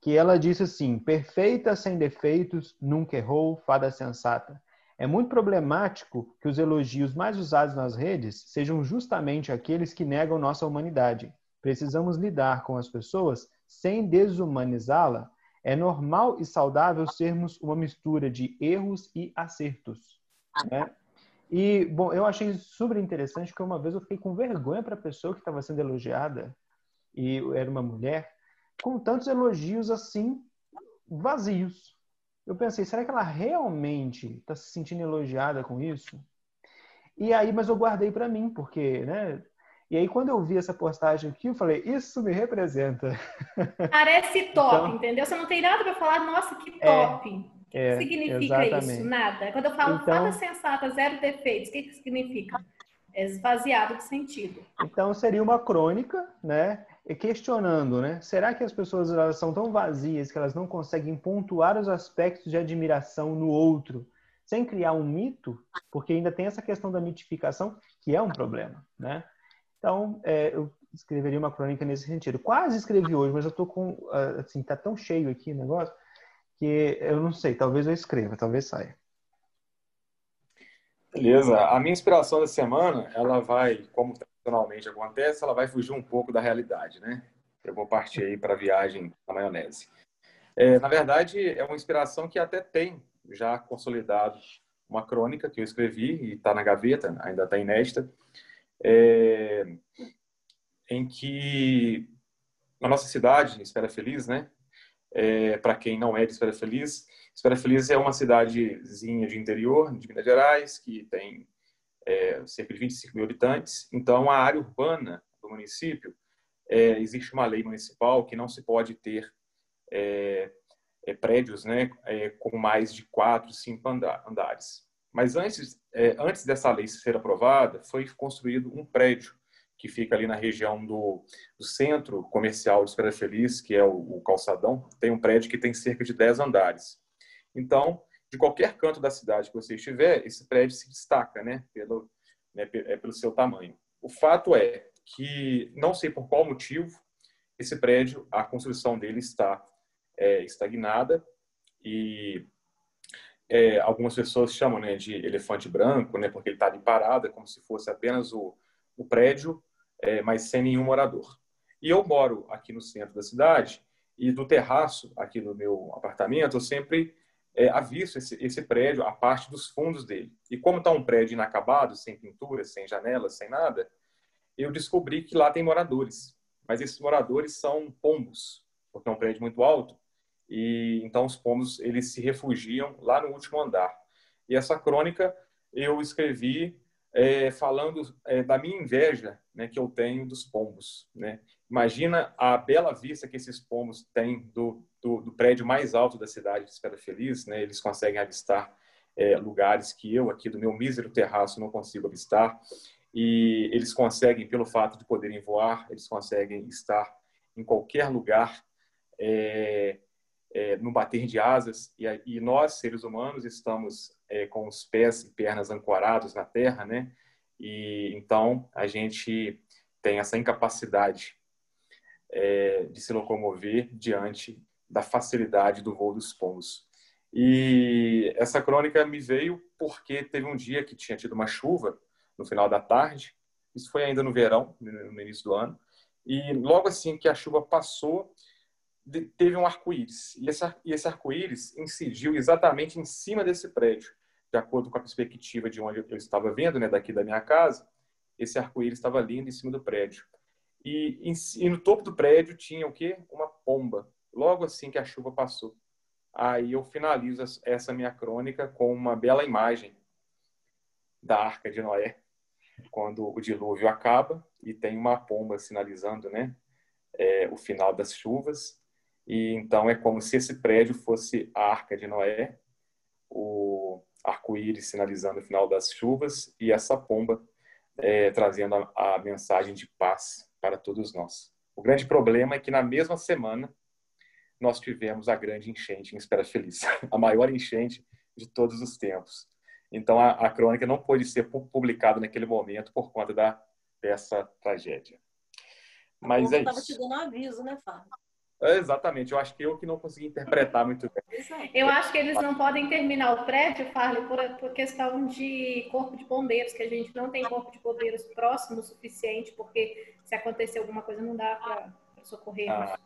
que ela disse assim: perfeita, sem defeitos, nunca errou, fada sensata. É muito problemático que os elogios mais usados nas redes sejam justamente aqueles que negam nossa humanidade. Precisamos lidar com as pessoas sem desumanizá-la. É normal e saudável sermos uma mistura de erros e acertos. Né? E, bom, eu achei super interessante porque uma vez eu fiquei com vergonha para a pessoa que estava sendo elogiada, e era uma mulher, com tantos elogios assim, vazios. Eu pensei, será que ela realmente está se sentindo elogiada com isso? E aí, mas eu guardei para mim, porque, né? E aí, quando eu vi essa postagem aqui, eu falei, isso me representa. Parece top, Então- entendeu? Você não tem nada para falar, nossa, que top. O que É, significa exatamente. isso? Nada. Quando eu falo Então- fada sensata, zero defeitos, o que, que significa? É esvaziado de sentido. Então, seria uma crônica, né? E questionando, né? Será que as pessoas elas são tão vazias que elas não conseguem pontuar os aspectos de admiração no outro, sem criar um mito? Porque ainda tem essa questão da mitificação, que é um problema, né? Então, é, eu escreveria uma crônica nesse sentido. Quase escrevi hoje, mas eu tô com, ah, assim, tá tão cheio aqui o negócio, que eu não sei, talvez eu escreva, talvez saia. Beleza. A minha inspiração da semana, ela vai, como tradicionalmente acontece, ela vai fugir um pouco da realidade, né? Eu vou partir aí para a viagem na maionese. É, na verdade, é uma inspiração que até tem já consolidado uma crônica que eu escrevi e está na gaveta, ainda está inédita, é, em que na nossa cidade, Espera Feliz, né? É, para quem não é de Espera Feliz, Espera Feliz é uma cidadezinha de interior de Minas Gerais que tem é, cerca de 25 mil habitantes. Então, a área urbana do município é, existe uma lei municipal que não se pode ter é, é, prédios, né, com mais de quatro, cinco anda- andares. Mas antes, é, antes dessa lei ser aprovada, foi construído um prédio que fica ali na região do, do centro comercial de Espera Feliz, que é o, o Calçadão. Tem um prédio que tem cerca de 10 andares. Então, de qualquer canto da cidade que você estiver, esse prédio se destaca, né, pelo, né, é, pelo seu tamanho. O fato é que, não sei por qual motivo, esse prédio, a construção dele está é, estagnada e é, algumas pessoas chamam né, de elefante branco, né, porque ele está ali parado, é como se fosse apenas o, o prédio, é, mas sem nenhum morador. E eu moro aqui no centro da cidade e do terraço aqui no meu apartamento eu sempre é, avisto esse, esse prédio, a parte dos fundos dele. E como está um prédio inacabado, sem pintura, sem janelas, sem nada, eu descobri que lá tem moradores. Mas esses moradores são pombos, porque é um prédio muito alto. E então os pombos eles se refugiam lá no último andar. E essa crônica eu escrevi é, falando é, da minha inveja né, que eu tenho dos pombos. Né? Imagina a bela vista que esses pombos têm do, do, do prédio mais alto da cidade de Espera Feliz. Né? Eles conseguem avistar é, lugares que eu, aqui do meu mísero terraço, não consigo avistar. E eles conseguem, pelo fato de poderem voar, eles conseguem estar em qualquer lugar, é, no bater de asas. E, e, nós, seres humanos, estamos é, com os pés e pernas ancorados na terra, né? E então a gente tem essa incapacidade é, de se locomover diante da facilidade do voo dos pombos. E essa crônica me veio porque teve um dia que tinha tido uma chuva no final da tarde. Isso foi ainda no verão, no início do ano. E logo assim que a chuva passou, teve um arco-íris. E esse, e esse arco-íris incidiu exatamente em cima desse prédio. De acordo com a perspectiva de onde eu estava vendo, né, daqui da minha casa, esse arco-íris estava lindo em cima do prédio. E, em, e no topo do prédio tinha o quê? Uma pomba. Logo assim que a chuva passou. Aí eu finalizo essa minha crônica com uma bela imagem da Arca de Noé, quando o dilúvio acaba e tem uma pomba sinalizando, né, é, o final das chuvas. E então é como se esse prédio fosse a Arca de Noé, o arco-íris sinalizando o final das chuvas e essa pomba é, trazendo a, a mensagem de paz para todos nós. O grande problema é que na mesma semana nós tivemos a grande enchente em Espera Feliz, a maior enchente de todos os tempos. Então a, a crônica não pôde ser publicada naquele momento por conta da, dessa tragédia. Mas é estava te dando aviso, né, Fábio? É, exatamente, eu acho que eu que não consegui interpretar muito bem. Eu acho que eles não podem terminar o prédio, Farley, por, por questão de corpo de bombeiros, que a gente não tem corpo de bombeiros próximo o suficiente, porque se acontecer alguma coisa não dá para socorrer. Ah,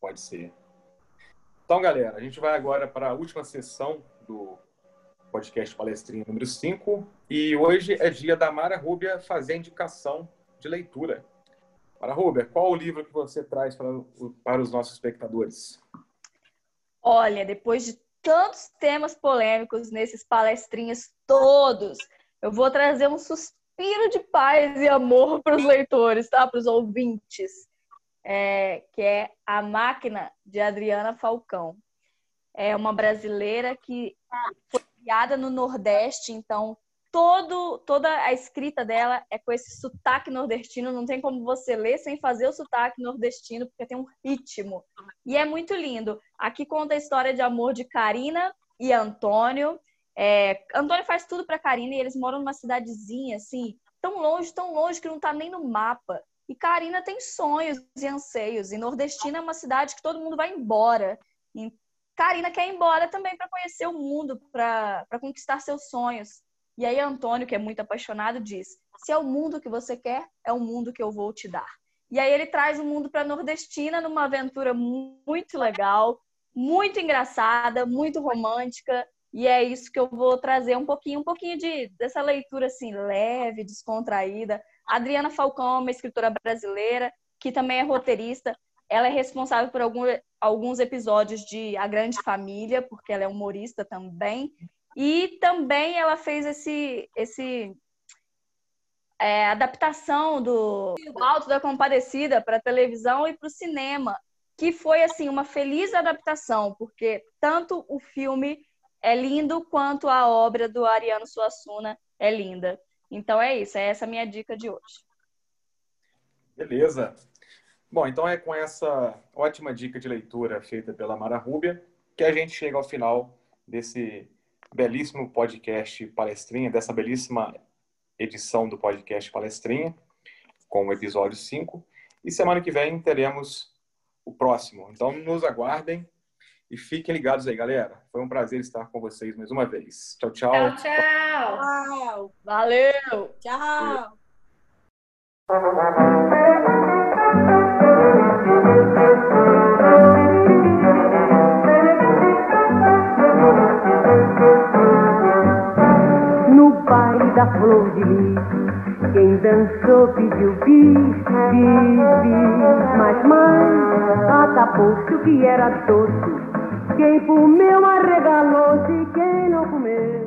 pode ser. Então, galera, a gente vai agora para a última sessão do podcast Palestrinha número 5. E hoje é dia da Mara Rúbia fazer indicação de leitura. Mara Rúbia, qual o livro que você traz para, para os nossos espectadores? Olha, depois de tantos temas polêmicos nesses palestrinhas todos, eu vou trazer um suspiro de paz e amor para os leitores, tá? Para os ouvintes é, que é A Máquina, de Adriana Falcão. É uma brasileira que foi criada no Nordeste, então todo, toda a escrita dela é com esse sotaque nordestino, não tem como você ler sem fazer o sotaque nordestino, porque tem um ritmo. E é muito lindo. Aqui conta a história de amor de Karina e Antônio. É, Antônio faz tudo para Karina e eles moram numa cidadezinha, assim, tão longe, tão longe que não tá nem no mapa. E Karina tem sonhos e anseios. E Nordestina é uma cidade que todo mundo vai embora. E Karina quer ir embora também para conhecer o mundo, para conquistar seus sonhos. E aí Antônio, que é muito apaixonado, diz: se é o mundo que você quer, é o mundo que eu vou te dar. E aí ele traz o mundo para Nordestina numa aventura muito legal, muito engraçada, muito romântica. E é isso que eu vou trazer um pouquinho, um pouquinho de dessa leitura assim leve, descontraída. Adriana Falcão é uma escritora brasileira que também é roteirista. Ela é responsável por algum, alguns episódios de A Grande Família, porque ela é humorista também. E também ela fez esse, esse é, adaptação do Alto da Compadecida para televisão e para o cinema, que foi assim uma feliz adaptação, porque tanto o filme é lindo quanto a obra do Ariano Suassuna é linda. Então é isso, é essa a minha dica de hoje. Beleza. Bom, então é com essa ótima dica de leitura feita pela Mara Rúbia que a gente chega ao final desse belíssimo podcast Palestrinha, dessa belíssima edição do podcast Palestrinha, com o episódio 5. E semana que vem teremos o próximo. Então nos aguardem e fiquem ligados aí, galera. Foi um prazer estar com vocês mais uma vez. Tchau, tchau. Tchau, tchau. tchau. Valeu. Tchau. No da flor de lis, quem dançou pediu bis, bis, bis. Mas mãe, acabou-se o que era doce. Quem comeu arregalou-se, quem não comeu